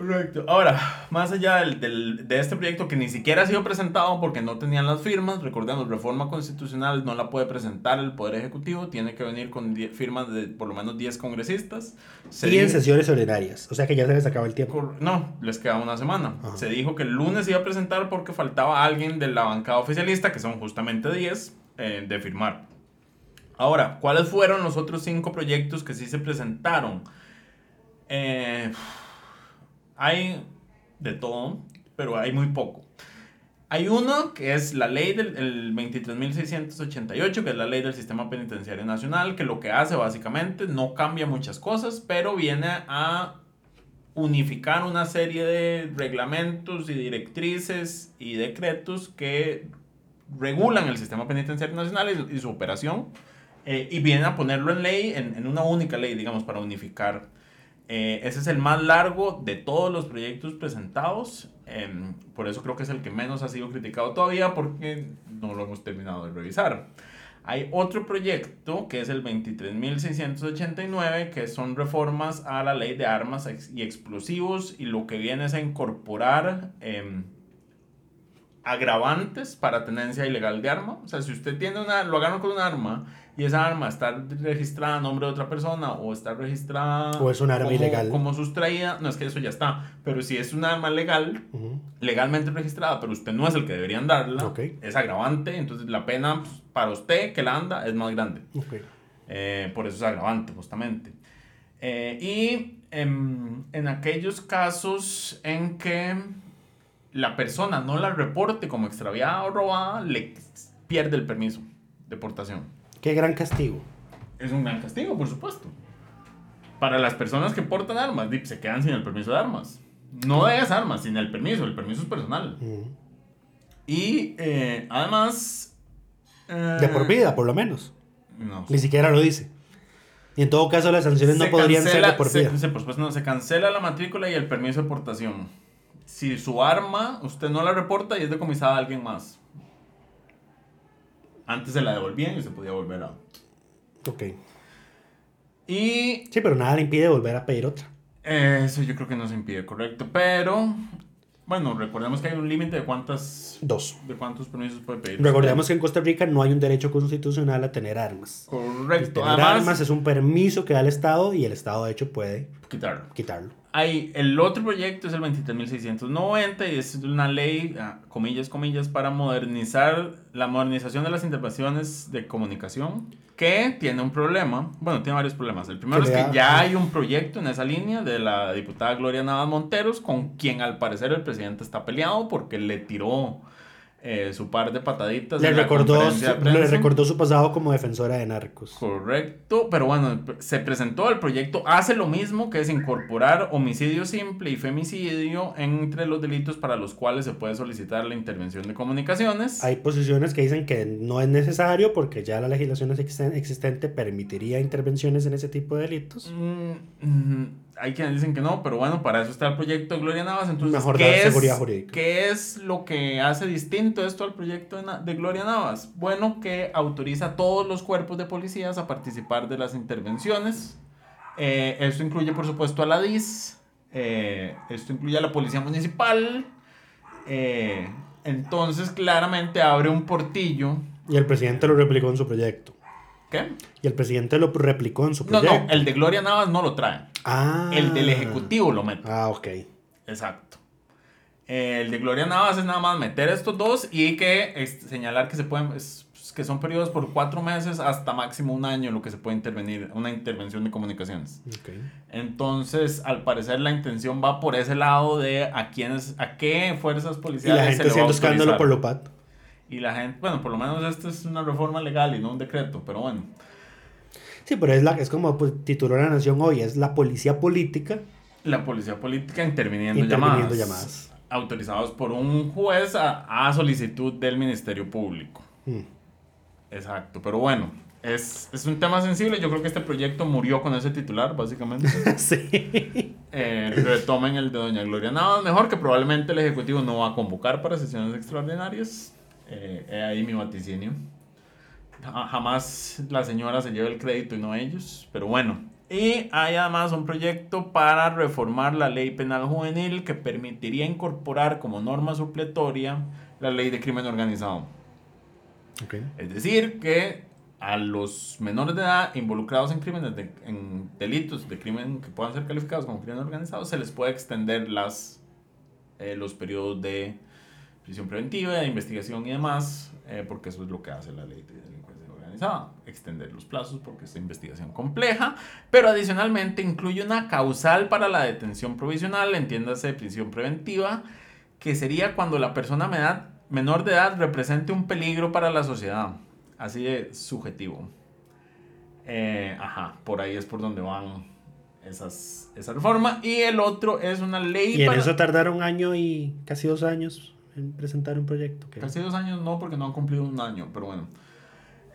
Correcto. Ahora, más allá del, del- de este proyecto que ni siquiera ha sido presentado porque no tenían las firmas, recordemos, reforma constitucional no la puede presentar el Poder Ejecutivo, tiene que venir con firmas de por lo menos 10 congresistas. Se y en dijo- sesiones ordinarias, o sea que ya se les acaba el tiempo. No, les queda una semana. Ajá. Se dijo que el lunes iba a presentar porque faltaba alguien de la bancada oficialista, que son justamente 10, eh, de firmar. Ahora, ¿cuáles fueron los otros cinco proyectos que sí se presentaron? Eh, hay de todo, pero hay muy poco. Hay uno que es la ley del el 23.688, que es la ley del sistema penitenciario nacional, que lo que hace básicamente no cambia muchas cosas, pero viene a unificar una serie de reglamentos y directrices y decretos que regulan el sistema penitenciario nacional y, su operación eh, y viene a ponerlo en ley, en, en una única ley, digamos, para unificar. Eh, ese es el más largo de todos los proyectos presentados, em, por eso creo que es el que menos ha sido criticado todavía porque no lo hemos terminado de revisar. Hay otro proyecto que es el 23.689, que son reformas a la ley de armas y explosivos y lo que viene es a incorporar em, agravantes para tenencia ilegal de arma. O sea, si usted tiene una, lo agarran con un arma y esa arma está registrada a nombre de otra persona o está registrada O es un arma como, ilegal. como sustraída, no es que eso ya está, pero si es un arma legal, legalmente registrada, pero usted no es el que debería andarla, Ok. es agravante, entonces la pena pues, para usted que la anda es más grande. Eh, por eso es agravante, justamente. Eh, y em, en aquellos casos en que la persona no la reporte como extraviada o robada, le pierde el permiso de portación. Qué gran castigo. Es un gran castigo, por supuesto. Para las personas que portan armas, se quedan sin el permiso de armas. No de esas armas, sin el permiso. El permiso es personal. Ujú. Y eh, además... eh, De por vida, por lo menos. No. Ni siquiera lo dice. Y en todo caso las sanciones no podrían ser de por se- vida. se- por supuesto, no, se cancela la matrícula y el permiso de portación. Si su arma usted no la reporta y es decomisada a alguien más. Antes se la devolvían y se podía volver a. Ok. Y Sí, pero nada le impide volver a pedir otra. Eso yo creo que no se impide, correcto. Pero, bueno, recordemos que hay un límite de cuántas... Dos. De cuántos permisos puede pedir. Recordemos que en Costa Rica no hay un derecho constitucional a tener armas. Correcto. Tener Además, armas es un permiso que da el Estado y el Estado de hecho puede quitarlo. quitarlo. Hay, el otro proyecto es el 23.690 y es una ley, ah, comillas, comillas, para modernizar la modernización de las intervenciones de comunicación que tiene un problema, bueno, tiene varios problemas. El primero es que da- ya hay un proyecto en esa línea de la diputada Gloria Navas Monteros con quien al parecer el presidente está peleado porque le tiró eh, su par de pataditas. Le en recordó, le su pasado como defensora de narcos. Correcto, pero bueno, se presentó el proyecto, hace lo mismo que es incorporar homicidio simple y femicidio entre los delitos para los cuales se puede solicitar la intervención de comunicaciones. Hay posiciones que dicen que no es necesario porque ya la legislación existen- existente permitiría intervenciones en ese tipo de delitos. Mm, mm, hay quienes dicen que no, pero bueno, para eso está el proyecto de Gloria Navas. Entonces, Mejor ¿qué es, seguridad jurídica. ¿qué es lo que hace distinto esto al proyecto de, de Gloria Navas? Bueno, que autoriza a todos los cuerpos de policías a participar de las intervenciones. Eh, esto incluye, por supuesto, a la DIS. eh, esto incluye a la Policía Municipal. eh, entonces, claramente abre un portillo. Y el presidente lo replicó en su proyecto. ¿Qué? Y el presidente lo replicó en su No, proyecto. no, el de Gloria Navas no lo trae. Ah. El del Ejecutivo lo mete. Ah, ok. Exacto. El de Gloria Navas es nada más meter estos dos y que es, señalar que se pueden es- pues, que son periodos por cuatro meses hasta máximo un año lo que se puede intervenir, una intervención de comunicaciones. ok. Entonces, al parecer la intención va por ese lado de a quiénes, a qué fuerzas Y policiales la se gente haciendo escándalo por lo pat. Y la gente, bueno, por lo menos esto es una reforma legal y no un decreto, pero bueno. Sí, pero es, la, es como pues, tituló la nación hoy, es la policía política La policía política interviniendo, interviniendo llamadas. llamadas. Autorizados por un juez a, a solicitud del Ministerio Público. Mm. Exacto, pero bueno, es, es un tema sensible. Yo creo que este proyecto murió con ese titular, básicamente. sí. Eh, retomen el de Doña Gloria Navas, mejor que probablemente el Ejecutivo no va a convocar para sesiones extraordinarias. Eh, he ahí mi vaticinio. Ja- Jamás la señora se lleva el crédito y no ellos, pero bueno. Y hay además un proyecto para reformar la ley penal juvenil que permitiría incorporar como norma supletoria la ley de crimen organizado. Ok. Es decir, que a los menores de edad involucrados en crímenes, de, en delitos de crimen que puedan ser calificados como crimen organizado, se les puede extender las, eh, los periodos de prisión preventiva, de investigación y demás, eh, porque eso es lo que hace la ley de delincuencia organizada, extender los plazos porque es investigación compleja, pero adicionalmente incluye una causal para la detención provisional, entiéndase prisión preventiva, que sería cuando la persona me da- menor de edad represente un peligro para la sociedad. Así de subjetivo. Eh, ajá, por ahí es por donde van esas, esa reforma. Y el otro es una ley Y en para... eso tardaron un año y casi dos años presentar un proyecto. que- Casi dos años no, porque no han cumplido un año, pero bueno.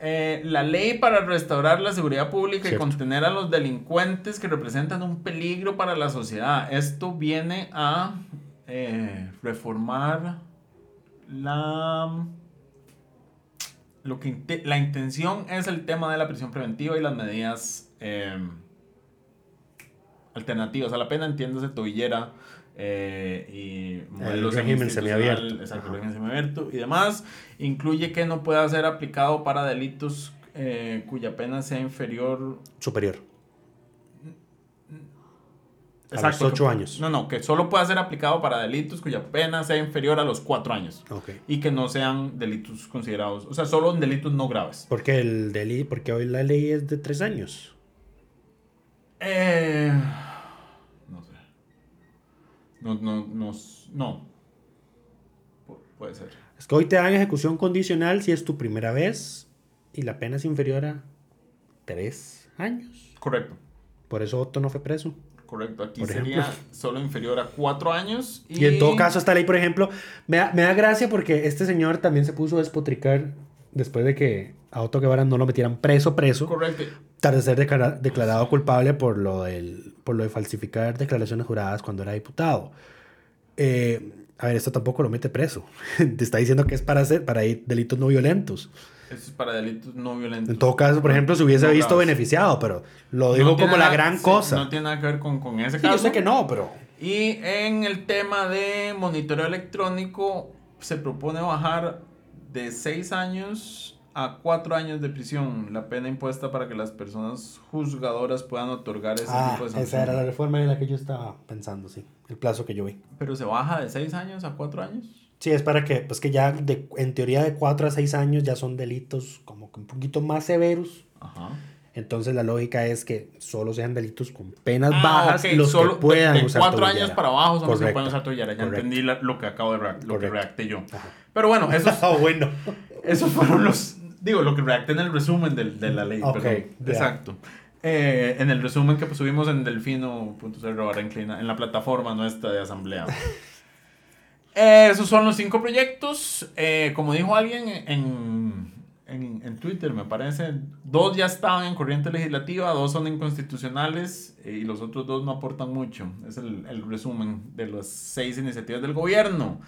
Eh, la ley para restaurar la seguridad pública y Cierto. contener a los delincuentes que representan un peligro para la sociedad. Esto viene a eh, reformar la... Lo que la intención es el tema de la prisión preventiva y las medidas eh, alternativas a la pena, entiéndase tobillera eh, y modelo régimen semiabierto. Exacto, Ajá. régimen semiabierto y demás. Incluye que no pueda ser aplicado para delitos eh, cuya pena sea inferior. Superior. A Exacto, los ocho que- años. No, no, que solo pueda ser aplicado para delitos cuya pena sea inferior a los cuatro años. Ok. Y que no sean delitos considerados, o sea, solo en delitos no graves. Porque, el deli porque hoy la ley es de tres años. Eh. No, no, no, no. Pu- puede ser. Es que hoy te dan ejecución condicional si es tu primera vez y la pena es inferior a tres años. Correcto. Por eso Otto no fue preso. Correcto, aquí Por sería ejemplo. solo inferior a cuatro años. Y, Y en todo caso, esta ley, por ejemplo, me da, me da gracia porque este señor también se puso a despotricar después de que a Otto Guevara no lo metieran preso, preso, Correcto. tras de ser declara- declarado culpable por lo, del, por lo de falsificar declaraciones juradas cuando era diputado. Eh, a ver, esto tampoco lo mete preso. Te está diciendo que es para hacer para ir delitos no violentos. Eso es para delitos no violentos. En todo caso, por ejemplo, se hubiese No visto beneficiado, pero lo digo No como la gran sí, cosa. No tiene nada que ver con, con ese Sí, caso. yo sé que no, pero Y en el tema de monitoreo electrónico, se propone bajar de 6 años a 4 años de prisión la pena impuesta para que las personas juzgadoras puedan otorgar ese ah, tipo de esa era la sanción. reforma en la que yo estaba pensando, sí, el plazo que yo vi. Pero se baja de 6 años a 4 años. Sí, es para que, pues que ya de, en teoría de 4 a 6 años ya son delitos como que un poquito más severos. Ajá. Entonces la lógica es que solo sean delitos con penas Ah, bajas ok, los solo que puedan de, de usar 4 tobillera. años para abajo son los que pueden usar tobillera. Ya correcto. entendí la- lo que acabo de react- lo que reacté yo. Ajá. Pero bueno, esos, Ah, bueno. Esos fueron los. Digo, lo que redacté en el resumen del- de, la ley. Exacto. Eh, en el resumen que pues, subimos en delfino.cr barra inclina, en la plataforma nuestra de asamblea. Eh, esos son los cinco proyectos. Eh, como dijo alguien en, en, en Twitter, me parece, dos ya estaban en corriente legislativa, dos son inconstitucionales y los otros dos no aportan mucho. Es el, el resumen de las seis iniciativas del gobierno.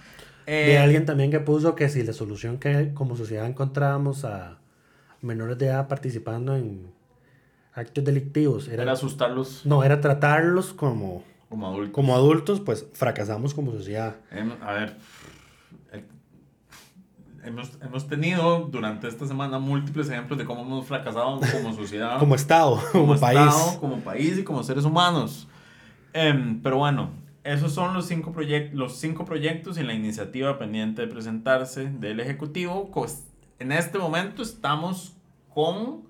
Eh, alguien también que puso que si la solución que como sociedad encontrábamos a menores de edad participando en actos delictivos era, era asustarlos no era tratarlos como como adultos. como adultos, pues fracasamos como sociedad. Hem- a ver, eh, hemos, hemos tenido durante esta semana múltiples ejemplos de cómo hemos fracasado como sociedad, Como Estado, como, país. Estado, como país y como seres humanos. Em, pero bueno, esos son los cinco, los cinco proyectos y la iniciativa pendiente de presentarse del Ejecutivo. En este momento estamos con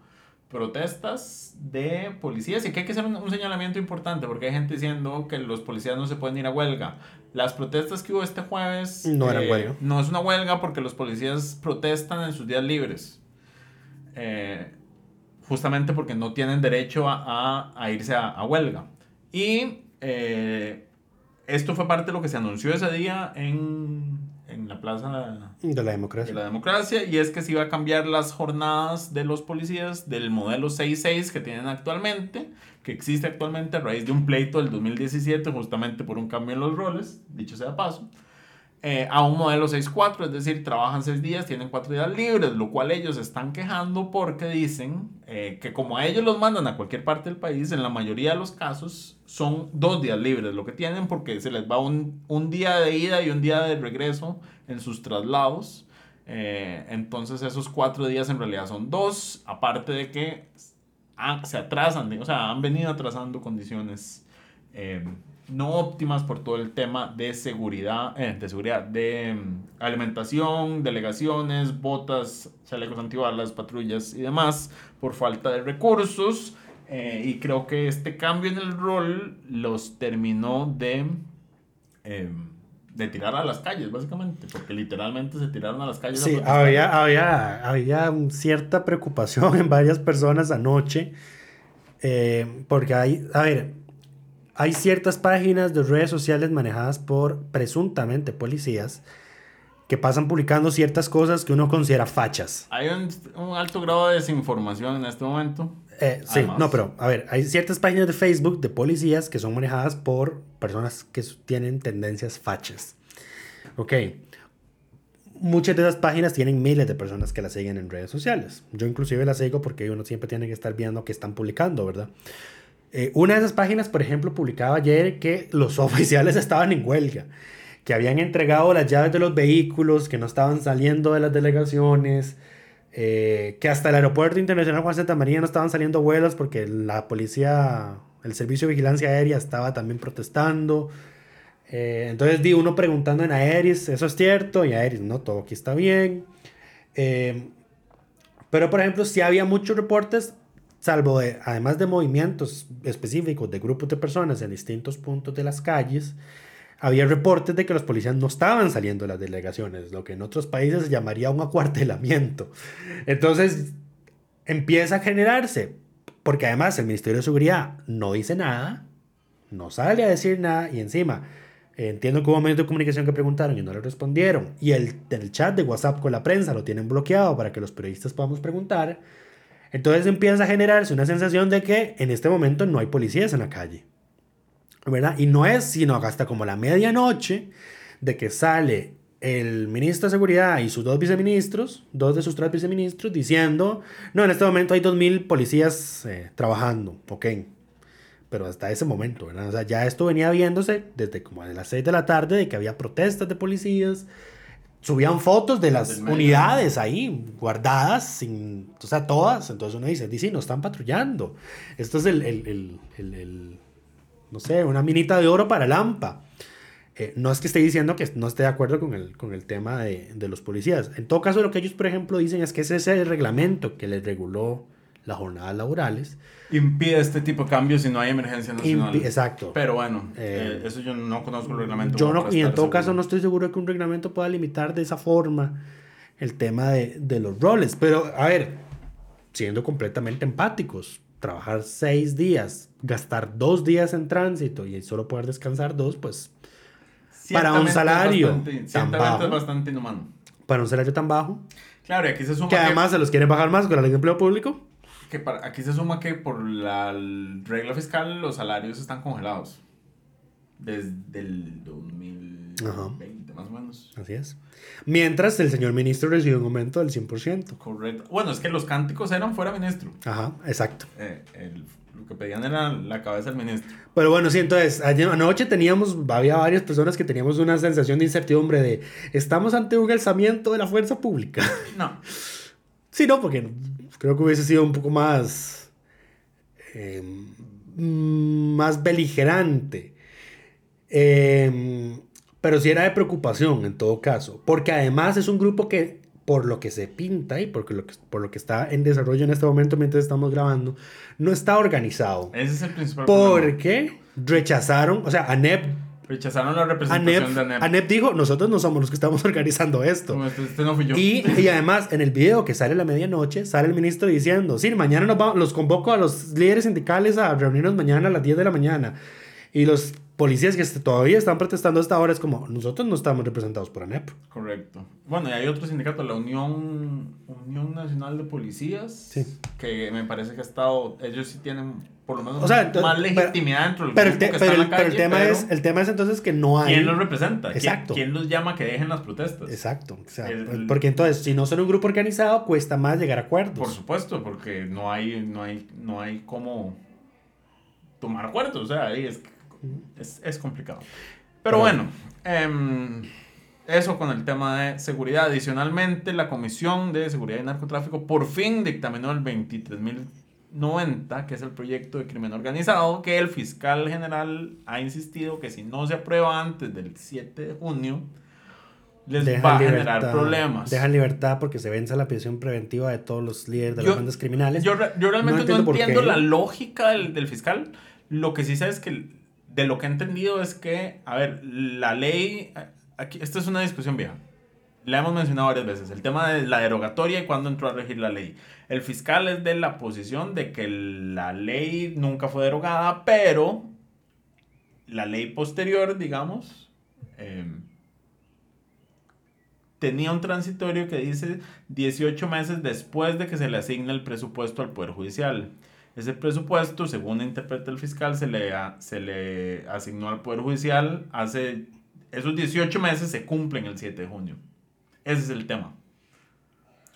protestas de policías y que hay que hacer un, un señalamiento importante porque hay gente diciendo que los policías no se pueden ir a huelga. Las protestas que hubo este jueves eh, No eran huelga. no es una huelga porque los policías protestan en sus días libres. Eh, justamente porque no tienen derecho a, a- a irse a, a huelga. Y eh, esto fue parte de lo que se anunció ese día en, en la plaza De la de democracia. la democracia y es que se iba a cambiar las jornadas de los policías del modelo 6-6 que tienen actualmente, que existe actualmente a raíz de un pleito del 2017 justamente por un cambio en los roles, dicho sea de paso, eh, a un modelo 6-4, es decir, trabajan 6 días, tienen 4 días libres, lo cual ellos están quejando porque dicen eh, que como a ellos los mandan a cualquier parte del país, en la mayoría de los casos son 2 días libres lo que tienen porque se les va un, un día de ida y un día de regreso en sus traslados. Eh, entonces esos 4 días en realidad son 2, aparte de que han- se atrasan, o sea, han venido atrasando condiciones no óptimas por todo el tema de seguridad, eh, de seguridad, de mm, alimentación, delegaciones, botas, chalecos antibalas, patrullas y demás, por falta de recursos. eh, y creo que este cambio en el rol los terminó de, eh, de tirar a las calles, básicamente, porque literalmente se tiraron a las calles. Sí, había, había, había cierta preocupación en varias personas anoche, eh, porque hay, a ver, hay ciertas páginas de redes sociales manejadas por presuntamente policías que pasan publicando ciertas cosas que uno considera fachas. Hay un, un alto grado de desinformación en este momento. Eh, sí, no, pero a ver, hay ciertas páginas de Facebook de policías que son manejadas por personas que tienen tendencias fachas. Ok. Muchas de esas páginas tienen miles de personas que las siguen en redes sociales. Yo inclusive las sigo porque uno siempre tiene que estar viendo qué están publicando, ¿verdad? Eh, una de esas páginas, por ejemplo, publicaba ayer que los oficiales estaban en huelga, que habían entregado las llaves de los vehículos, que no estaban saliendo de las delegaciones, eh, que hasta el aeropuerto internacional Juan Santa María no estaban saliendo vuelos porque la policía, el servicio de vigilancia aérea estaba también protestando. Eh, entonces di uno preguntando en Aeris, ¿eso es cierto? Y Aeris, no, todo aquí está bien. Pero por ejemplo, sí había muchos reportes, salvo de, además de movimientos específicos de grupos de personas en distintos puntos de las calles, había reportes de que los policías no estaban saliendo de las delegaciones, lo que en otros países se llamaría un acuartelamiento. Entonces empieza a generarse, porque además el Ministerio de Seguridad no dice nada, no sale a decir nada y encima eh, entiendo que hubo medios de comunicación que preguntaron y no le respondieron y el, el chat de WhatsApp con la prensa lo tienen bloqueado para que los periodistas podamos preguntar. Entonces empieza a generarse una sensación de que en este momento no hay policías en la calle. ¿verdad? Y no es sino hasta como la medianoche de que sale el ministro de Seguridad y sus dos viceministros, dos de sus tres viceministros, diciendo, no, en este momento hay 2.000 policías eh, trabajando, ok. Pero hasta ese momento. O sea, ya esto venía viéndose desde como de las 6 de la tarde, de que había protestas de policías, subían fotos de las unidades ahí guardadas, sin, o sea, todas. Entonces uno dice, dice, no están patrullando. Esto es el, el, el, el, el no sé, una minita de oro para Lampa. Eh, no es que esté diciendo que no esté de acuerdo con el, con el tema de, de, los policías. En todo caso, lo que ellos, por ejemplo, dicen es que ese es el reglamento que les reguló las jornadas laborales. Impide este tipo de cambios si no hay emergencia nacional. Impi exacto. Pero bueno, eh, eh, eso yo no conozco el reglamento. Yo no, y en todo seguro. caso no estoy seguro de que un reglamento pueda limitar de esa forma el tema de, de los roles. Pero, a ver, siendo completamente empáticos, trabajar seis días, gastar dos días en tránsito y solo poder descansar dos, pues para un salario bastante, tan bajo, es bastante inhumano. Para un salario tan bajo. Claro, y aquí se suma que, que además se los quieren bajar más con la ley de empleo público. Que para, aquí se suma que por la regla fiscal los salarios están congelados. Desde el 2020, Ajá. más o menos. Así es. Mientras el señor ministro recibe un aumento del 100%. Correcto. Bueno, es que los cánticos eran fuera ministro. Ajá, exacto. Eh, el, lo que pedían era la cabeza del ministro. Pero bueno, sí, entonces, anoche teníamos, había varias personas que teníamos una sensación de incertidumbre de, ¿estamos ante un alzamiento de la fuerza pública? No. sí, no, porque creo que hubiese sido un poco más, eh, más beligerante. Eh, pero sí era de preocupación en todo caso, porque además es un grupo que por lo que se pinta y por lo que, por lo que está en desarrollo en este momento mientras estamos grabando, no está organizado. Ese es el principal Porque problema. rechazaron, o sea, ANEP... Rechazaron la representación ANEP, de ANEP. ANEP dijo, nosotros no somos los que estamos organizando esto. No, este, este no fui yo. Y, y, además, en el video que sale a la medianoche, sale el ministro diciendo, sí, mañana nos vamos, los convoco a los líderes sindicales a reunirnos mañana a las 10 de la mañana. Y los policías que todavía están protestando hasta ahora es como, nosotros no estamos representados por ANEP. Correcto. Bueno, y hay otro sindicato, la Unión, Unión Nacional de Policías, sí. que me parece que ha estado, ellos sí tienen por lo menos o sea, entonces, más legitimidad pero, dentro del pero, el, te, que pero, está el, en la calle, pero el tema pero es el tema es entonces que no hay quién los representa exacto quién, quién los llama que dejen las protestas exacto o sea, El- porque entonces si no son un grupo organizado cuesta más llegar a acuerdos por supuesto porque no hay no hay no hay cómo tomar acuerdos o sea ahí es es, es complicado pero Pero- bueno em, eso con el tema de seguridad. Adicionalmente, la Comisión de Seguridad y Narcotráfico por fin dictaminó el 23.090, que es el proyecto de crimen organizado, que el fiscal general ha insistido que si no se aprueba antes del 7 de junio, les Dejan va a libertad- generar problemas. Dejan libertad porque se vence la prisión preventiva de todos los líderes de Yo- las bandas criminales. Yo, yo realmente no entiendo por entiendo, qué. la lógica del, del fiscal. Lo que sí sé es que de lo que he entendido es que, a ver, la ley, aquí, esta es una discusión vieja. La hemos mencionado varias veces, el tema de la derogatoria y cuándo entró a regir la ley. El fiscal es de la posición de que la ley nunca fue derogada, pero la ley posterior, digamos, eh, tenía un transitorio que dice 18 meses después de que se le asigne el presupuesto al Poder Judicial. Ese presupuesto, según interpreta el fiscal, se le, a- se le asignó al Poder Judicial hace... Esos 18 meses se cumplen el 7 de junio. Ese es el tema.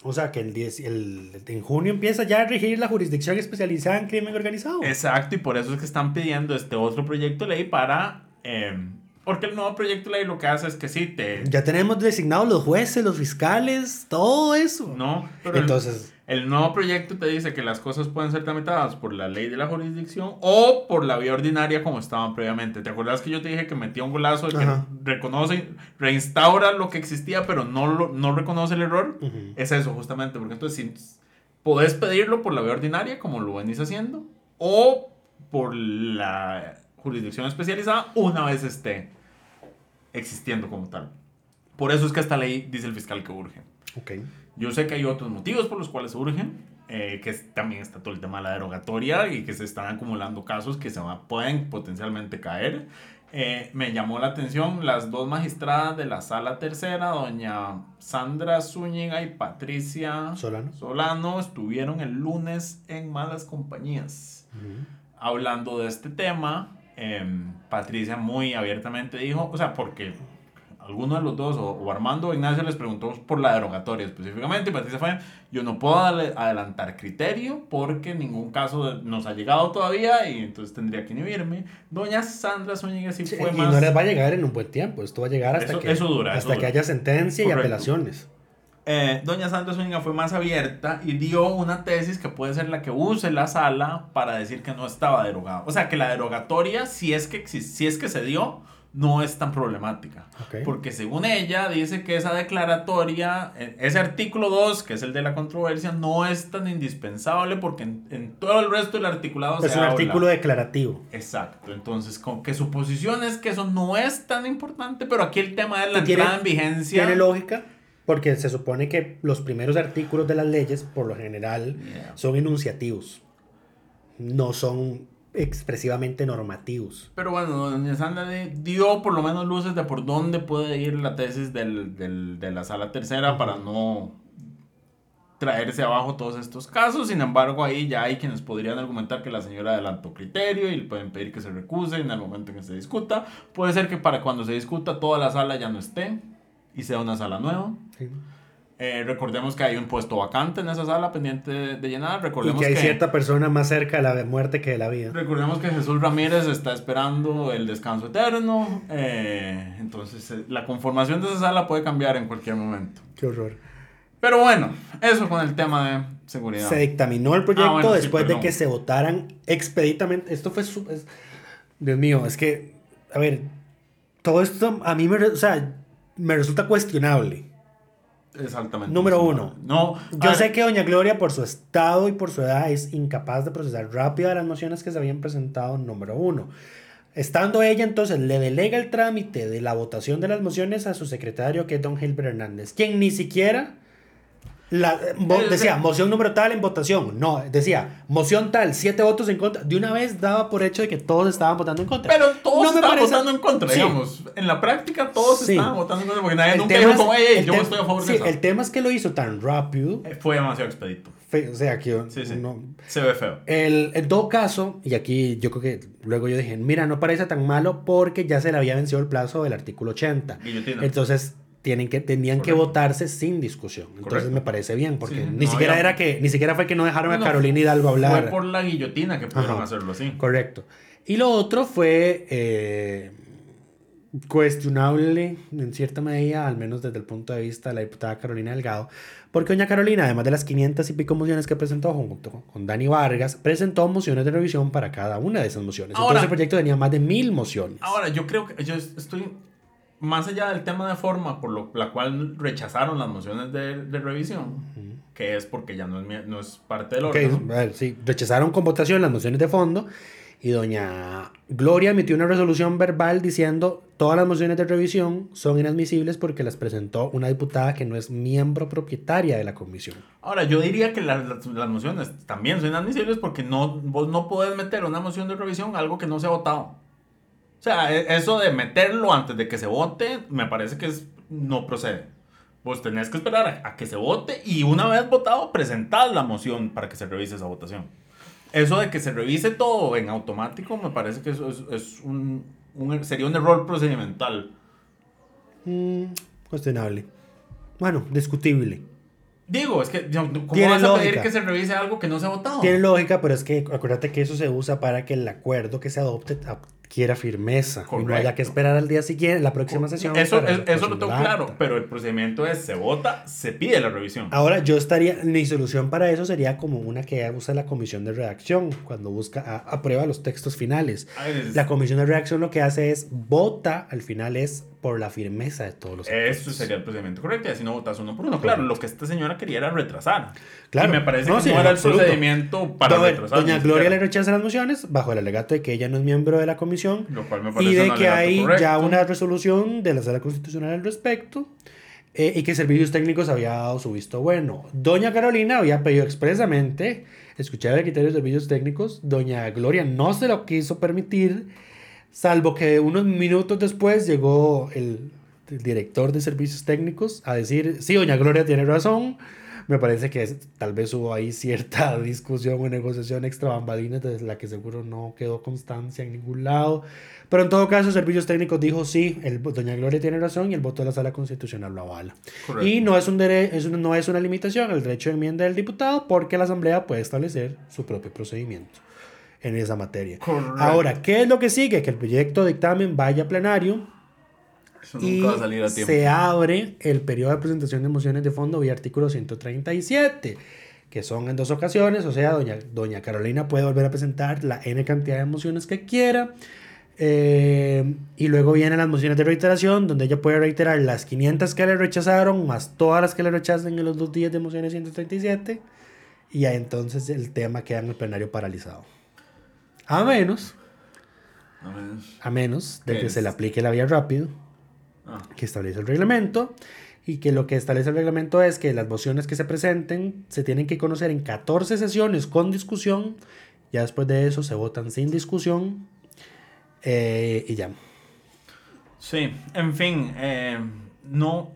O sea que el 10, el, en junio empieza ya a regir la jurisdicción especializada en crimen organizado. Exacto, y por eso es que están pidiendo este otro proyecto de ley para... eh, porque el nuevo proyecto de ley lo que hace es que sí, te... Ya tenemos designados los jueces, los fiscales, todo eso. No, pero Entonces, El nuevo proyecto te dice que las cosas pueden ser tramitadas por la ley de la jurisdicción o por la vía ordinaria como estaban previamente. ¿Te acuerdas que yo te dije que metía un golazo de que Ajá. reconoce, reinstaura lo que existía, pero no, lo, no reconoce el error? Ujú. Es eso, justamente. Porque entonces, si podés pedirlo por la vía ordinaria, como lo venís haciendo, o por la jurisdicción especializada, una vez esté existiendo como tal. Por eso es que esta ley dice el fiscal que urge. ok. Yo sé que hay otros motivos por los cuales urgen, eh, que también está todo el tema de la derogatoria y que se están acumulando casos que se pueden potencialmente caer. Eh, me llamó la atención las dos magistradas de la sala tercera, doña Sandra Zúñiga y Patricia Solano. Solano, estuvieron el lunes en Malas Compañías hablando de este tema. em, Patricia muy abiertamente dijo, o sea, porque alguno de los dos, o, o Armando o Ignacio les preguntó por la derogatoria específicamente, y Patricia fue, yo no puedo adelantar criterio porque ningún caso nos ha llegado todavía y entonces tendría que inhibirme. Doña Sandra Zúñiga sí, Sí, fue y más... no les va a llegar en un buen tiempo. Esto va a llegar hasta Eso- que, eso dura, hasta que haya sentencia y apelaciones. Eh, Doña Sandra Zúñiga fue más abierta y dio una tesis que puede ser la que use la sala para decir que no estaba derogado. O sea, que la derogatoria, si es que, exis- si es que se dio, no es tan problemática. Ok. Porque según ella, dice que esa declaratoria, eh, ese artículo 2, que es el de la controversia, no es tan indispensable porque en, en todo el resto del articulado Es se un habla. artículo declarativo. Exacto, entonces con que su posición es que eso no es tan importante, pero aquí el tema es la tiene- entrada en vigencia. Tiene lógica porque se supone que los primeros artículos de las leyes, por lo general, Yeah. son enunciativos. No son expresivamente normativos. Pero bueno, doña Sandra di- dio por lo menos luces de por dónde puede ir la tesis del, del- de la sala tercera para no traerse abajo todos estos casos. Sin embargo, ahí ya hay quienes podrían argumentar que la señora adelantó criterio y le pueden pedir que se recuse en el momento en que se discuta. Puede ser que para cuando se discuta toda la sala ya no esté y sea una sala nueva. Eh, recordemos que hay un puesto vacante en esa sala pendiente de, de llenar. Y Recordemos que hay que cierta persona más cerca de la muerte que de la vida. Recordemos que Jesús Ramírez está esperando el descanso eterno. eh, entonces, eh, la conformación de esa sala puede cambiar en cualquier momento. Qué horror. Pero bueno, eso con el tema de seguridad. Se dictaminó el proyecto Ah, bueno, sí, después de que se votaran expeditamente. Esto fue... su- es- Dios mío, es que... A ver, todo esto a mí me, o sea, me resulta cuestionable. Exactamente. Número uno. No, Yo sé que Doña Gloria, por su estado y por su edad, es incapaz de procesar rápido las mociones que se habían presentado, número uno. Estando ella, entonces, le delega el trámite de la votación de las mociones a su secretario, que es don Gilbert Hernández, quien ni siquiera la, eh, decía moción número tal en votación. No, decía moción tal, siete votos en contra. De una vez daba por hecho de que todos estaban votando en contra. Pero todos No estaban parece- votando en contra, Sí. digamos. En la práctica todos Sí. estaban votando en contra porque nadie El nunca dijo como, hey, yo estoy a favor sí, de eso. El tema es que lo hizo tan rápido. Eh, Fue demasiado expedito. fe- o sea, que no- Se ve feo. El, en todo caso, y aquí yo creo que luego yo dije, mira, no parece tan malo porque ya se le había vencido el plazo del artículo 80. Guillotina. Entonces, tienen que, tenían que Correcto. votarse sin discusión. Entonces Correcto. me parece bien, porque Sí, ni no siquiera había- era que, ni siquiera fue que no dejaron No, a Carolina Hidalgo hablar. Fue por la guillotina que pudieron Ajá. hacerlo así. Correcto. Y lo otro fue eh, cuestionable en cierta medida, al menos desde el punto de vista de la diputada Carolina Delgado, porque doña Carolina, además de las 500 y pico mociones que presentó junto con Dani Vargas, presentó mociones de revisión para cada una de esas mociones. Ahora- Entonces el proyecto tenía más de mil mociones. Ahora, yo creo que yo estoy más allá del tema de forma por lo, la cual rechazaron las mociones de, de revisión, que es porque ya no es, no es parte del ver, sí, rechazaron con votación las mociones de fondo y doña Gloria emitió una resolución verbal diciendo todas las mociones de revisión son inadmisibles porque las presentó una diputada que no es miembro propietaria de la comisión. Ahora, yo diría que las, las- las mociones también son inadmisibles porque no, vos no podés meter una moción de revisión a algo que no se ha votado. O sea, e- eso de meterlo antes de que se vote, me parece que es, no procede. Vos tenés que esperar a, a que se vote y una vez votado, presentar la moción para que se revise esa votación. Eso de que se revise todo en automático, me parece que eso es, es un, un- sería un error procedimental. Mm, cuestionable. Bueno, discutible. Digo, es que, ¿cómo Tiene vas a pedir que se revise algo que no se ha votado? Tiene lógica, pero es que acuérdate que eso se usa para que el acuerdo que se adopte adquiera firmeza y no haya que esperar al día siguiente, la próxima sesión. Eso, es- eso lo tengo claro, pero el procedimiento es, se vota, se pide la revisión. Ahora, yo estaría, mi solución para eso sería como una que usa la comisión de redacción, cuando busca, a- aprueba los textos finales. Ay, es- La comisión de redacción lo que hace es vota, al final es por la firmeza de todos los Eso acuerdos. sería el procedimiento correcto y así no votas uno por uno. Claro, lo que esta señora quería era retrasar. Claro. Y me parece No, que sí, no era el absoluto. procedimiento para Doña- retrasar. Doña Gloria le rechaza las mociones bajo el alegato de que ella no es miembro de la comisión Lo cual me parece y de que hay correcto. ya una resolución de la sala constitucional al respecto eh, y que servicios técnicos había dado su visto bueno. Doña Carolina había pedido expresamente escuchar el criterio de servicios técnicos. Doña Gloria no se lo quiso permitir, salvo que unos minutos después llegó el, el director de servicios técnicos a decir, sí, doña Gloria tiene razón. Me parece que es- tal vez hubo ahí cierta discusión o negociación extra bambalinas de la que seguro no quedó constancia en ningún lado. Pero en todo caso, Servicios Técnicos dijo sí, el, Doña Gloria tiene razón y el voto de la Sala Constitucional lo avala. Correcto. Y no es, un dere- es un- no es una limitación al derecho de enmienda del diputado porque la Asamblea puede establecer su propio procedimiento en esa materia. Correcto. Ahora, ¿qué es lo que sigue? Que el proyecto de dictamen vaya a plenario Eso y nunca va a salir a tiempo. se abre el periodo de presentación de mociones de fondo vía artículo 137, que son en dos ocasiones, o sea, doña, doña Carolina puede volver a presentar la N cantidad de mociones que quiera. eh, y luego vienen las mociones de reiteración, donde ella puede reiterar las 500 que le rechazaron, más todas las que le rechacen en los dos días de mociones 137. Y ahí entonces el tema queda en el plenario paralizado. A menos, No menos. a menos de ¿Qué que es? se le aplique la vía rápido Ah, que establece el reglamento y que lo que establece el reglamento es que las mociones que se presenten se tienen que conocer en 14 sesiones con discusión, ya después de eso se votan sin discusión eh, y ya. Sí, en fin, eh, no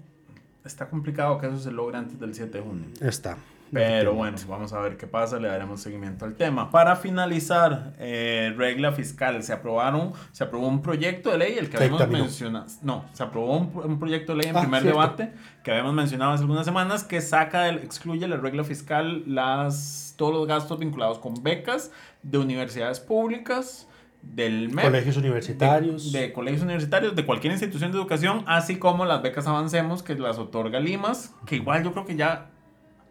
está complicado que eso se logre antes del 7 de junio. Está. Pero bueno, vamos a ver qué pasa, le daremos seguimiento al tema. Para finalizar, eh, regla fiscal, se aprobaron, se aprobó un proyecto de ley, el que habíamos mencionado, no, se aprobó un, un proyecto de ley en Ah, primer cierto. debate, que habíamos mencionado hace algunas semanas, que saca, del, excluye la regla fiscal las, todos los gastos vinculados con becas de universidades públicas, del MEP, Colegios universitarios. de, de colegios universitarios, de cualquier institución de educación, así como las becas Avancemos, que las otorga Limas, que igual yo creo que ya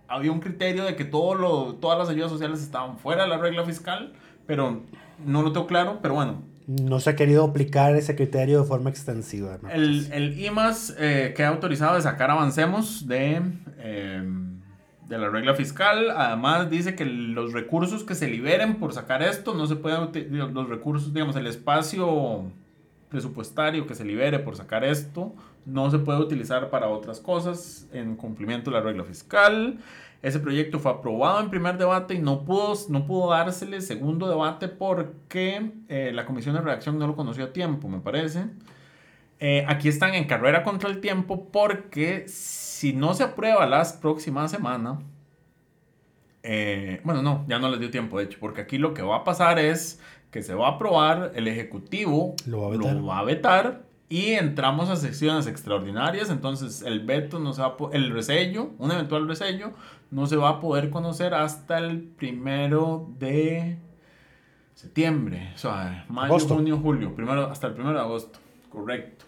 había un criterio de que todo lo, todas las ayudas sociales estaban fuera de la regla fiscal, pero no lo tengo claro, pero bueno. No se ha querido aplicar ese criterio de forma extensiva. ¿no? El, el IMAS eh, queda autorizado de sacar Avancemos de, eh, de la regla fiscal. Además dice que los recursos que se liberen por sacar esto no se pueden utilizar, los recursos, digamos, el espacio presupuestario que se libere por sacar esto no se puede utilizar para otras cosas en cumplimiento de la regla fiscal. Ese proyecto fue aprobado en primer debate y no pudo, no pudo dársele segundo debate porque eh, la comisión de redacción no lo conoció a tiempo, me parece. Eh, aquí están en carrera contra el tiempo porque si no se aprueba la próxima semana, eh, bueno, no, ya no les dio tiempo, de hecho, porque aquí lo que va a pasar es que se va a aprobar, el Ejecutivo Lo va a vetar. va a vetar y entramos a sesiones extraordinarias, entonces el veto no se va a el resello, un eventual resello, no se va a poder conocer hasta el primero de septiembre, o sea, mayo, Agosto. junio, julio, primero, hasta el primero de agosto, correcto.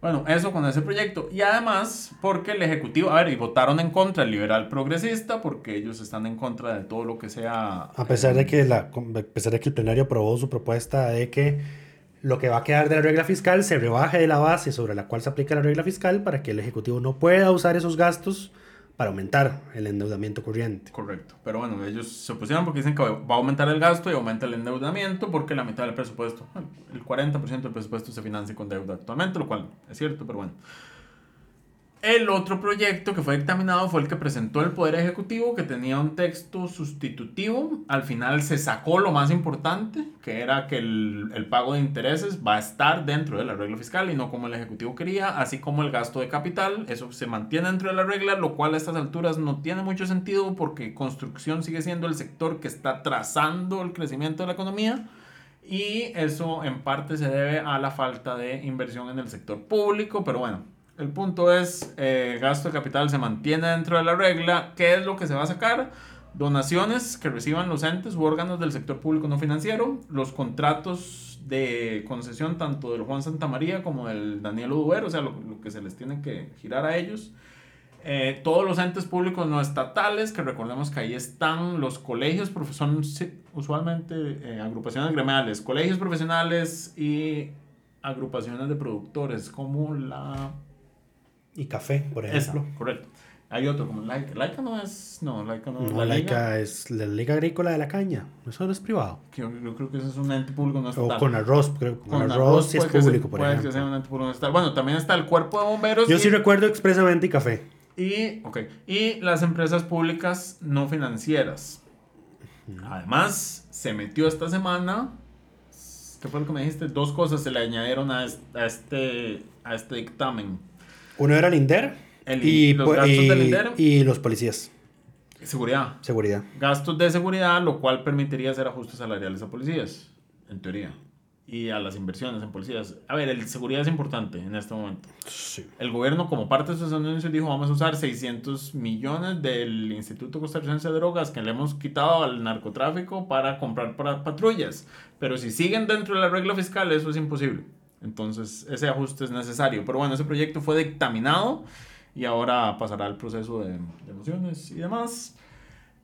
Bueno, eso con ese proyecto. Y además, porque el Ejecutivo, a ver, y votaron en contra el liberal progresista, porque ellos están en contra de todo lo que sea... A pesar de que la, a pesar de que el plenario aprobó su propuesta de que lo que va a quedar de la regla fiscal se rebaje de la base sobre la cual se aplica la regla fiscal para que el Ejecutivo no pueda usar esos gastos para aumentar el endeudamiento corriente. Correcto. Pero bueno, ellos se opusieron porque dicen que va a aumentar el gasto y aumenta el endeudamiento porque la mitad del presupuesto, el 40% del presupuesto se financia con deuda actualmente, lo cual es cierto, pero bueno. El otro proyecto que fue dictaminado fue el que presentó el Poder Ejecutivo, que tenía un texto sustitutivo. Al final se sacó lo más importante, que era que el, el pago de intereses va a estar dentro de la regla fiscal y no como el Ejecutivo quería, así como el gasto de capital. Eso se mantiene dentro de la regla, lo cual a estas alturas no tiene mucho sentido porque construcción sigue siendo el sector que está trazando el crecimiento de la economía. Y eso en parte se debe a la falta de inversión en el sector público, pero bueno, el punto es, eh, gasto de capital se mantiene dentro de la regla. ¿Qué es lo que se va a sacar? Donaciones que reciban los entes u órganos del sector público no financiero, los contratos de concesión tanto del Juan Santa María como del Daniel Uduero, o sea, lo, que se les tiene que girar a ellos. Eh, todos los entes públicos no estatales, que recordemos que ahí están los colegios, son usualmente eh, agrupaciones gremiales, colegios profesionales y agrupaciones de productores, como la Y café, por esa, ejemplo. correcto. Hay otro como Laika. Laika no es. No, Laika no es. No, la la Liga, ICA es la Liga Agrícola de la Caña. Eso no es privado. yo, yo creo que ese es un ente público no O estatal. con arroz, creo. Con, Con arroz, sí es público, por puede ejemplo. que sea un ente público no estatal. Bueno, también está el cuerpo de bomberos. Yo y, sí recuerdo expresamente y café. y, ok, y las empresas públicas no financieras. Además, se metió esta semana. ¿Qué fue lo que me dijiste? Dos cosas se le añadieron a este, a este dictamen. Uno era el INDER El- y, los pu- gastos y- del INDER. y los policías. Seguridad. Seguridad. Gastos de seguridad, lo cual permitiría hacer ajustes salariales a policías, en teoría. Y a las inversiones en policías. A ver, el seguridad es importante en este momento. Sí. El gobierno, como parte de sus anuncios, dijo vamos a usar 600 millones del Instituto Costarricense de Drogas que le hemos quitado al narcotráfico para comprar para patrullas. Pero si siguen dentro de la regla fiscal, eso es imposible. Entonces, ese ajuste es necesario. Pero bueno, ese proyecto fue dictaminado y ahora pasará el proceso de, de mociones y demás.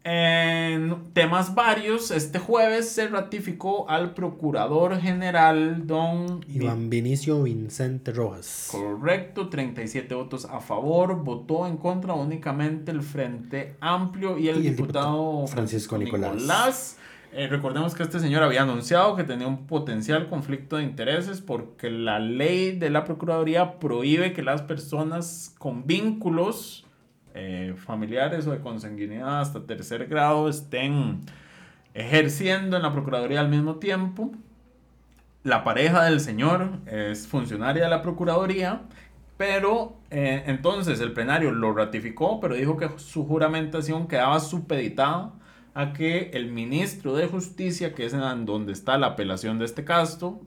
En temas varios, este jueves se ratificó al Procurador General Don Iván Vinicio Vicente Rojas. Correcto, 37 votos a favor, votó en contra únicamente el Frente Amplio y el, Y el diputado, Francisco Nicolás. Nicolás. Eh, recordemos que este señor había anunciado que tenía un potencial conflicto de intereses porque la ley de la Procuraduría prohíbe que las personas con vínculos eh, familiares o de consanguinidad hasta tercer grado estén ejerciendo en la Procuraduría al mismo tiempo. La pareja del señor es funcionaria de la Procuraduría, pero eh, entonces el plenario lo ratificó, pero dijo que su juramentación quedaba supeditada a que el ministro de Justicia, que es en donde está la apelación de este caso,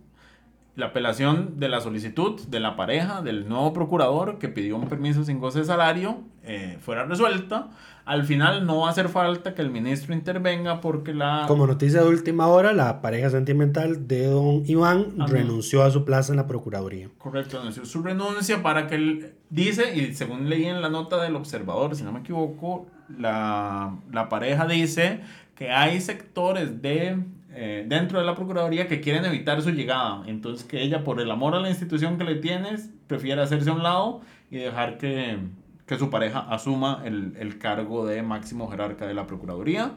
la apelación de la solicitud de la pareja del nuevo procurador que pidió un permiso sin goce de salario eh, fuera resuelta. Al final no va a hacer falta que el ministro intervenga porque la... Como noticia de última hora, la pareja sentimental de don Iván Ajá. renunció a su plaza en la Procuraduría. Correcto, anunció su renuncia para que él dice, y según leí en la nota del observador, si no me equivoco, la, la pareja dice que hay sectores de eh, dentro de la Procuraduría que quieren evitar su llegada. Entonces que ella, por el amor a la institución que le tienes, prefiere hacerse a un lado y dejar que, que su pareja asuma el, el cargo de máximo jerarca de la Procuraduría.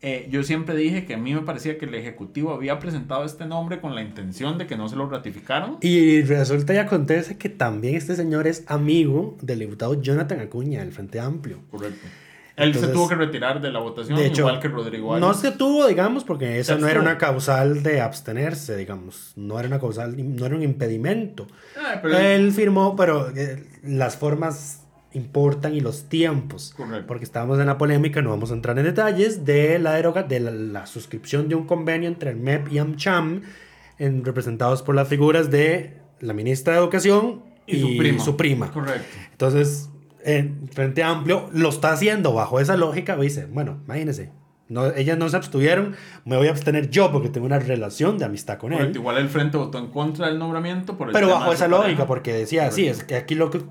Eh, yo siempre dije que a mí me parecía que el Ejecutivo había presentado este nombre con la intención de que no se lo ratificaran. Y resulta y acontece que también este señor es amigo del diputado Jonathan Acuña, del Frente Amplio. Correcto. Él se Entonces, tuvo que retirar de la votación, De hecho, igual que Rodrigo no Arias. se tuvo, digamos, porque esa Se no era una causal de abstenerse, digamos. No era una causal, no era un impedimento. Ah, pero Él firmó, pero eh, las formas importan y los tiempos. Correcto. Porque estábamos en la polémica, no vamos a entrar en detalles, de la deroga, de la, la suscripción de un convenio entre el MEP y AmCham, en, representados por las figuras de la ministra de Educación Y y, su prima. su prima. Correcto. Entonces, en Frente Amplio lo está haciendo bajo esa lógica. Dice, bueno, imagínense, no, ellas no se abstuvieron, me voy a abstener yo porque tengo una relación de amistad con él. Correcto. Igual el Frente votó en contra del nombramiento por el Pero bajo esa pareja. lógica, porque decía, sí, Correcto. es que aquí lo que,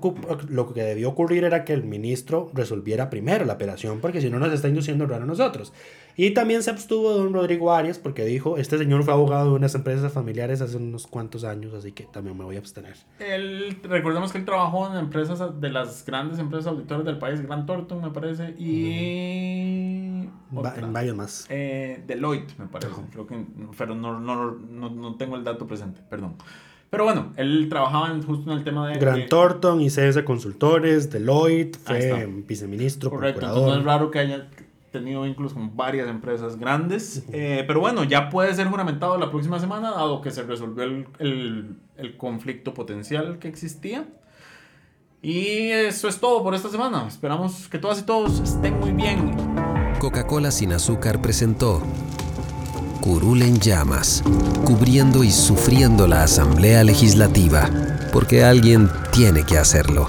lo que debió ocurrir era que el ministro resolviera primero la apelación, porque si no nos está induciendo error a nosotros. Y también se abstuvo don Rodrigo Arias, porque dijo, este señor fue abogado de unas empresas familiares hace unos cuantos años, así que también me voy a abstener. Él, recordemos que él trabajó en empresas de las grandes empresas auditoras del país, Grant Thornton me parece, y... Va- otra. en varios más. Eh, Deloitte, me parece. Creo que, pero no, no, no, no tengo el dato presente, perdón. Pero bueno, él trabajaba en- justo en el tema de... Grant Thornton, ICS Consultores, Deloitte, fue viceministro, Correcto, procurador. entonces no es raro que haya tenido vínculos con varias empresas grandes. Eh, pero bueno, ya puede ser juramentado la próxima semana, dado que se resolvió el, el- conflicto potencial que existía. Y eso es todo por esta semana. Esperamos que todas y todos estén muy bien. Coca-Cola sin azúcar presentó Curul en llamas, cubriendo y sufriendo la Asamblea Legislativa, porque alguien tiene que hacerlo.